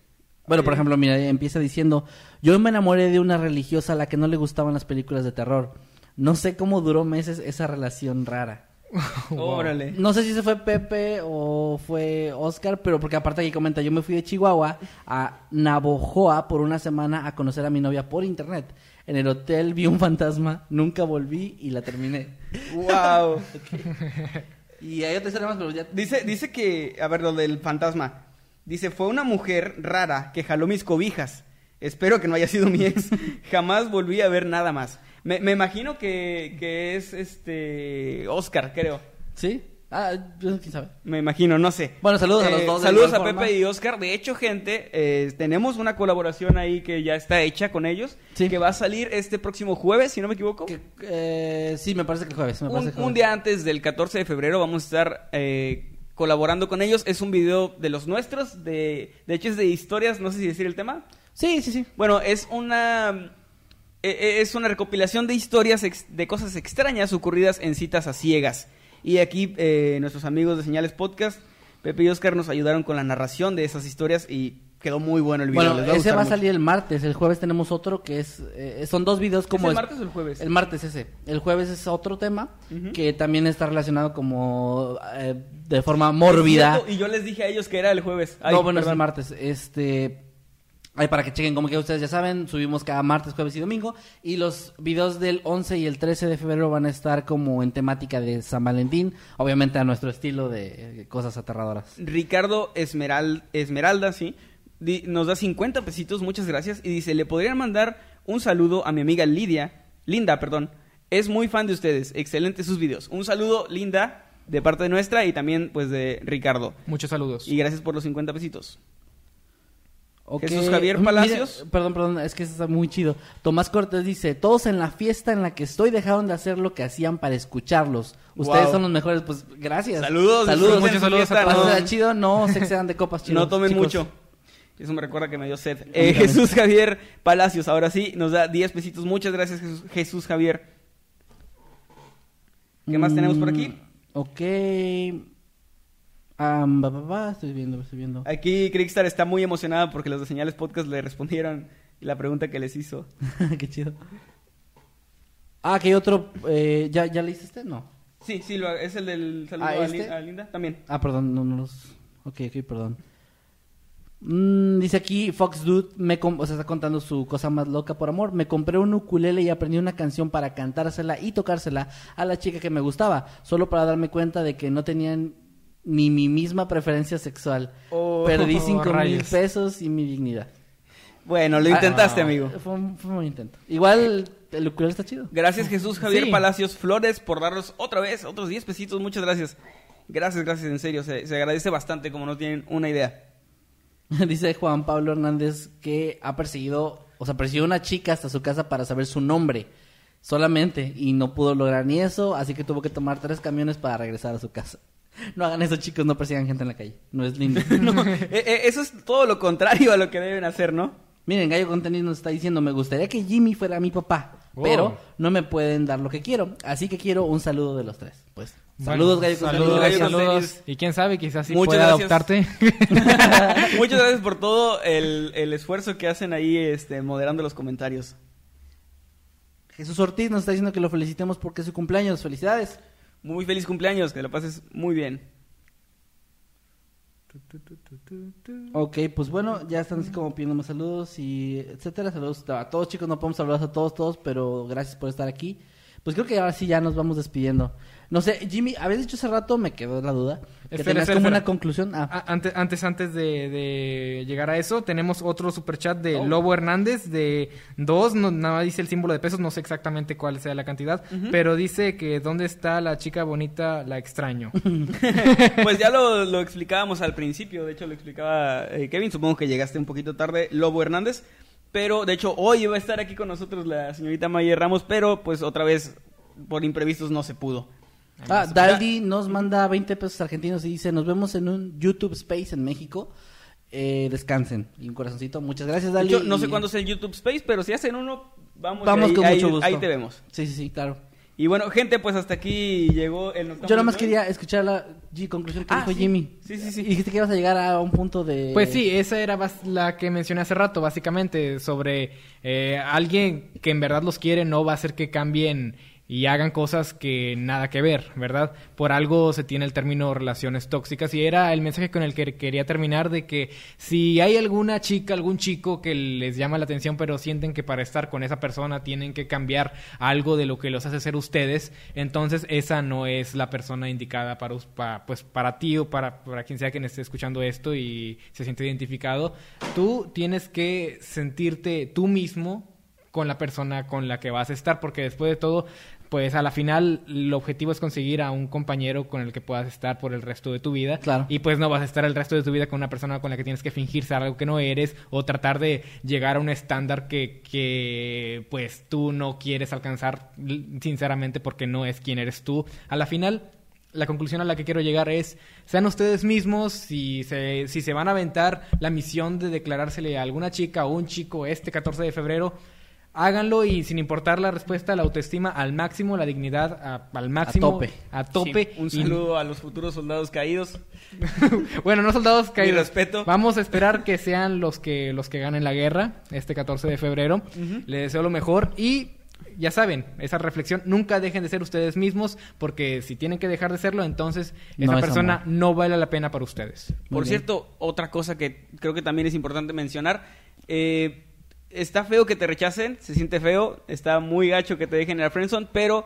Bueno, por ejemplo, mira, empieza diciendo, yo me enamoré de una religiosa a la que no le gustaban las películas de terror. No sé cómo duró meses esa relación rara. Wow. Órale. No sé si se fue Pepe o fue Oscar, pero porque aparte aquí comenta, yo me fui de Chihuahua a Navojoa por una semana a conocer a mi novia por internet. En el hotel vi un fantasma, nunca volví y la terminé. Wow. Y hay otra historia más, pero ya... Dice, dice que, a ver, lo del fantasma. Dice, fue una mujer rara que jaló mis cobijas. Espero que no haya sido mi ex. Jamás volví a ver nada más. Me, me imagino que, que es este Oscar, creo. ¿Sí? Ah, quién sabe. Me imagino, no sé. Bueno, saludos a los Eh, dos Saludos a forma. Pepe y Oscar. De hecho, gente, eh, tenemos una colaboración ahí que ya está hecha con ellos. Sí. Que va a salir este próximo jueves, si no me equivoco. Que, eh, sí, me parece que jueves. Me parece Un, que un jueves. día antes del 14 de febrero vamos a estar eh, colaborando con ellos. Es un video de los nuestros. De, de hecho, es de historias. No sé si decir el tema. Sí, sí, sí. Bueno, es una. eh, Es una recopilación de historias ex- de cosas extrañas ocurridas en citas a ciegas. Y aquí eh, nuestros amigos de Señales Podcast, Pepe y Oscar, nos ayudaron con la narración de esas historias y quedó muy bueno el video. Bueno, les ese va a mucho. salir el martes. El jueves tenemos otro que es. eh, son dos videos como. ¿Es el es- martes o el jueves? El martes ese. El jueves es otro tema que también está relacionado como. eh, de forma Es mórbida. Y yo les dije a ellos que era el jueves. Ay, no, bueno, es perdón. el martes. Este. Ahí para que chequen, como que ustedes ya saben, subimos cada martes, jueves y domingo. Y los videos del 11 y el 13 de febrero van a estar como en temática de San Valentín. Obviamente a nuestro estilo de eh, cosas aterradoras. Ricardo Esmeral, Esmeralda, sí, di- nos da 50 pesitos, muchas gracias, y dice, le podrían mandar un saludo a mi amiga Lidia, Linda, perdón, es muy fan de ustedes, excelentes sus videos. Un saludo, Linda, de parte de nuestra y también, pues, de Ricardo. Muchos saludos. Y gracias por los 50 pesitos. Jesús Javier Mira, Palacios. perdón, perdón, es que eso está muy chido. Tomás Cortés dice, todos en la fiesta en la que estoy dejaron de hacer lo que hacían para escucharlos. Ustedes Wow. son los mejores, pues gracias. Saludos, saludos. muchos saludos a todos. no- chido, no se excedan de copas chido. No tomen chicos. mucho. Eso me recuerda que me dio sed. Eh. Jesús Javier Palacios, ahora sí, nos da 10 pesitos. Muchas gracias, Jesús, Jesús Javier. ¿Qué más tenemos por aquí? Mm, Ok. Am, ba, ba, ba, estoy viendo, estoy viendo. Aquí Crickstar está muy emocionada porque los de Señales Podcast le respondieron la pregunta que les hizo. Qué chido. Ah, que hay otro. Eh, ¿ya, ¿Ya leíste este? No. Sí, sí, lo- es el del saludo Ah, a, ¿este? A Linda también. Ah, perdón, no, no los. Ok, ok, perdón. Mm, dice aquí Fox Dude, me o sea, está contando su cosa más loca por amor. Me compré un ukulele y aprendí una canción para cantársela y tocársela a la chica que me gustaba, solo para darme cuenta de que no tenían ni mi misma preferencia sexual. Oh, Perdí cinco mil pesos y mi dignidad. Bueno, lo intentaste, Ah. amigo. Fue un, fue un intento. Igual el ukulele está chido. Gracias, Jesús Javier Sí. Palacios Flores, por darnos otra vez otros 10 pesitos. Muchas gracias. Gracias, gracias, en serio. Se, se agradece bastante, como no tienen una idea. Dice Juan Pablo Hernández que ha perseguido, o sea, persiguió a una chica hasta su casa para saber su nombre solamente y no pudo lograr ni eso, así que tuvo que tomar tres camiones para regresar a su casa. No hagan eso, chicos, no persigan gente en la calle. No es lindo. No, eh, eh, eso es todo lo contrario a lo que deben hacer, ¿no? Miren, Gallo Contenido nos está diciendo, me gustaría que Jimmy fuera mi papá, Oh. pero no me pueden dar lo que quiero, así que quiero un saludo de los tres. Pues, Bueno, saludos, Gallo Saludos, Contenido. Gallo saludos. Y quién sabe, quizás sí Muchas pueda gracias. adoptarte. Muchas gracias por todo el, el esfuerzo que hacen ahí este, moderando los comentarios. Jesús Ortiz nos está diciendo que lo felicitemos porque es su cumpleaños. Felicidades. Muy feliz cumpleaños, que lo pases muy bien. Ok, pues bueno, ya están así como pidiéndome saludos y etcétera. Saludos a todos, chicos. No podemos saludar a todos, todos, pero gracias por estar aquí. Pues creo que ahora sí ya nos vamos despidiendo. No sé, Jimmy, habías dicho hace rato, me quedó la duda, que Espera, como espera. una conclusión. Ah, Antes, antes, antes de, de llegar a eso, tenemos otro superchat de Oh. Lobo Hernández de dos, no, nada más dice el símbolo de pesos, no sé exactamente cuál sea la cantidad, pero dice que dónde está la chica bonita, la extraño. Pues ya lo, lo explicábamos al principio, de hecho lo explicaba eh, Kevin, supongo que llegaste un poquito tarde, Lobo Hernández, pero de hecho hoy iba a estar aquí con nosotros la señorita Maya Ramos, pero pues otra vez por imprevistos no se pudo. Ah, Daldi nos manda 20 pesos argentinos y dice, nos vemos en un YouTube Space en México. Eh, descansen. Y un corazoncito. Muchas gracias, Daldi. hecho, no sé Y- cuándo es el YouTube Space, pero si hacen uno, vamos, Vamos ahí, con ahí- mucho gusto. ahí te vemos. Sí, sí, sí, claro. Y bueno, gente, pues hasta aquí llegó el Yo nada más quería escuchar la G- conclusión que Ah, dijo sí. Jimmy. Sí, sí, sí. Y dijiste que ibas a llegar a un punto de... Pues sí, esa era la que mencioné hace rato, básicamente, sobre eh, alguien que en verdad los quiere no va a hacer que cambien y hagan cosas que nada que ver, ¿verdad? Por algo se tiene el término relaciones tóxicas y era el mensaje con el que quería terminar de que si hay alguna chica, algún chico que les llama la atención pero sienten que para estar con esa persona tienen que cambiar algo de lo que los hace ser ustedes, entonces esa no es la persona indicada para, us- pa- pues, para ti o para, para quien sea quien esté escuchando esto y se siente identificado. Tú tienes que sentirte tú mismo con la persona con la que vas a estar, porque después de todo, pues a la final el objetivo es conseguir a un compañero con el que puedas estar por el resto de tu vida. Claro. Y pues no vas a estar el resto de tu vida con una persona con la que tienes que fingir ser algo que no eres o tratar de llegar a un estándar que, que pues tú no quieres alcanzar sinceramente porque no es quien eres tú. A la final la conclusión a la que quiero llegar es, sean ustedes mismos, si se, si se van a aventar la misión de declarársele a alguna chica o un chico este 14 de febrero, háganlo y sin importar la respuesta, la autoestima al máximo, la dignidad a- al máximo. tope. A tope. Sí, un Y- saludo a los futuros soldados caídos. bueno, no soldados caídos. respeto. Vamos a esperar que sean los que los que ganen la guerra este 14 de febrero. Les deseo lo mejor y ya saben, esa reflexión, nunca dejen de ser ustedes mismos porque si tienen que dejar de serlo, entonces No esa es persona amor. no vale la pena para ustedes. Muy Por bien. cierto, otra cosa que creo que también es importante mencionar. eh, está feo que te rechacen, se siente feo, está muy gacho que te dejen en la friendzone, pero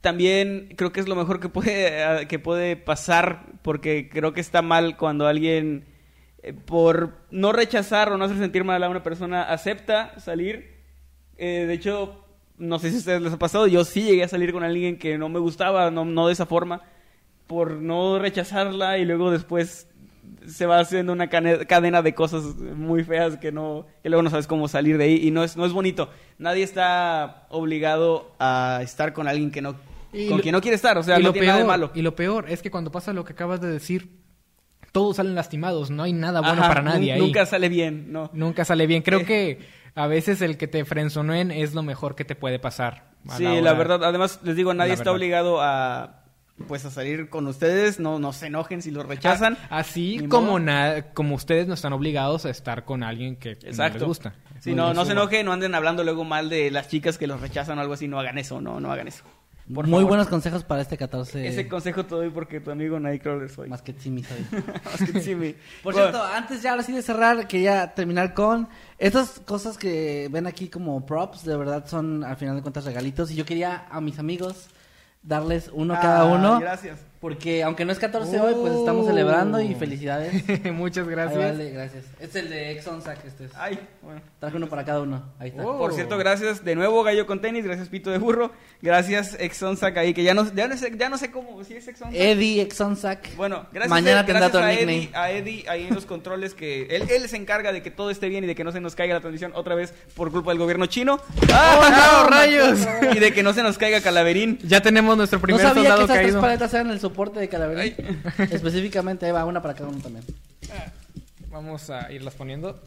también creo que es lo mejor que puede, que puede pasar, porque creo que está mal cuando alguien, eh, por no rechazar o no hacer sentir mal a una persona, acepta salir. Eh, de hecho, no sé si a ustedes les ha pasado, yo sí llegué a salir con alguien que no me gustaba, no, no de esa forma, por no rechazarla y luego después se va haciendo una cadena de cosas muy feas que no que luego no sabes cómo salir de ahí y no es no es bonito nadie está obligado a estar con alguien que no Y con lo- quien no quiere estar o sea y no lo tiene peor, nada de malo Y lo peor es que cuando pasa lo que acabas de decir, todos salen lastimados, no hay nada bueno Ajá, para nadie ahí. nunca sale bien no Nunca sale bien. Creo Eh. que a veces el que te frenzonen es lo mejor que te puede pasar. sí la verdad además les digo nadie está obligado a pues a salir con ustedes no no se enojen si los rechazan A- Así Ni como, na- como ustedes no están obligados a estar con alguien que no les gusta. Sí, no, no se enojen, no anden hablando luego mal de las chicas que los rechazan o algo así, no hagan eso, no, no hagan eso. Por Muy favor. buenos consejos para este 14. Ese consejo te doy porque tu amigo Nightcrawler soy. Más que Timmy soy. Más que mi- Por Bueno, cierto, antes ya ahora sí de cerrar, quería terminar con estas cosas que ven aquí como props, de verdad son al final de cuentas regalitos y yo quería a mis amigos darles uno a cada ah, uno Gracias. Porque aunque no es 14 hoy, pues estamos Oh. celebrando y felicidades. Muchas Ahí gracias. vale, gracias. Este es el de Exxon Sack, este es. Ay, bueno. Traje uno para cada uno. Ahí está. Oh. Por cierto, gracias de nuevo Gallo con tenis, gracias Pito de Burro, gracias Exonsac ahí, que ya no, ya no sé, ya no sé cómo, si es Exonsac. Eddie Exxon Sack. Bueno, gracias, Mañana a, tendrá gracias a. Eddie, a Eddie ahí en los controles que él, él se encarga de que todo esté bien y de que no se nos caiga la transmisión otra vez por culpa del gobierno chino. ¡Ah, no, rayos! Y de que no se nos caiga Calaverín. Ya tenemos nuestro No primer sabía que soldado esas tres caído. paletas eran el soporte de Calaverín. Específicamente, ahí va una para cada uno también. Vamos a irlas poniendo.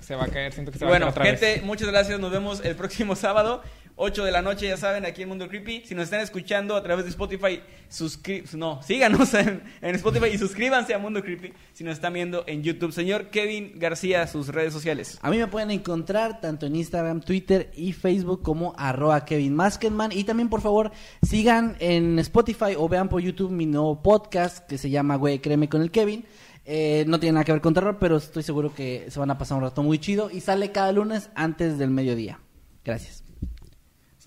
Se va a caer, siento que se va Bueno, a caer otra gente, vez. muchas gracias. Nos vemos el próximo sábado, 8 de la noche, ya saben, aquí en Mundo Creepy. Si nos están escuchando a través de Spotify, suscri no, síganos en, Spotify y suscríbanse a Mundo Creepy. Si nos están viendo en YouTube, señor Kevin García, sus redes sociales. A mí me pueden encontrar tanto en Instagram, Twitter y Facebook como arroba Kevin Maskenman. Y también, por favor, sigan en Spotify o vean por YouTube mi nuevo podcast que se llama Güey, créeme con el Kevin. Eh, no tiene nada que ver con terror, pero estoy seguro que se van a pasar un rato muy chido. Y sale cada lunes antes del mediodía. Gracias.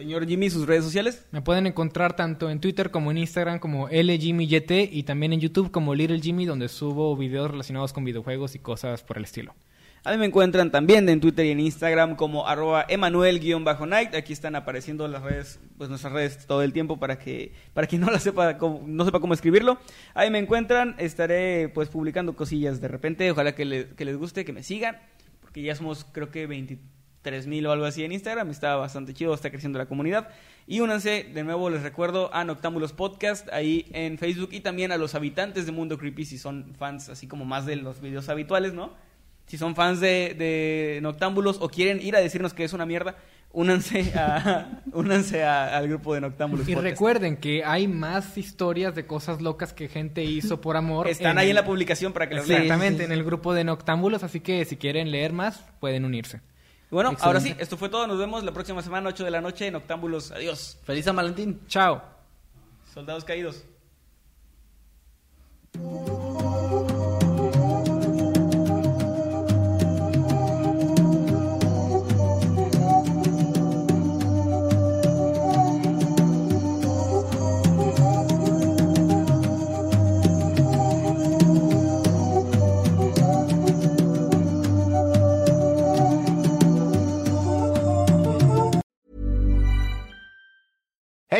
Señor Jimmy, sus redes sociales. Me pueden encontrar tanto en Twitter como en Instagram como LJimmyYT y también en YouTube como Little Jimmy donde subo videos relacionados con videojuegos y cosas por el estilo. A mí me encuentran también en Twitter y en Instagram como arroba Emanuel-Night. Aquí están apareciendo las redes, pues nuestras redes todo el tiempo para que, para quien no la sepa, cómo- no sepa cómo escribirlo. Ahí me encuentran, estaré pues publicando cosillas de repente. Ojalá que, le- que les guste, que me sigan, porque ya somos creo que 23 mil o algo así en Instagram. Está bastante chido, está creciendo la comunidad. Y únanse, de nuevo les recuerdo, a Noctámbulos Podcast ahí en Facebook y también a los habitantes de Mundo Creepy si son fans así como más de los videos habituales, ¿no? Si son fans de, de Noctámbulos o quieren ir a decirnos que es una mierda, únanse, a, únanse a- al grupo de Noctámbulos. Y Podcast. recuerden que hay más historias de cosas locas que gente hizo por amor. Están ahí en la publicación para que lo Sí, lean. Exactamente, sí, sí. en el grupo de Noctámbulos, así que si quieren leer más, pueden unirse. Bueno, ahora sí, esto fue todo. Nos vemos la próxima semana, 8 de la noche, en Noctámbulos. Adiós. Feliz San Valentín. Chao. Soldados caídos.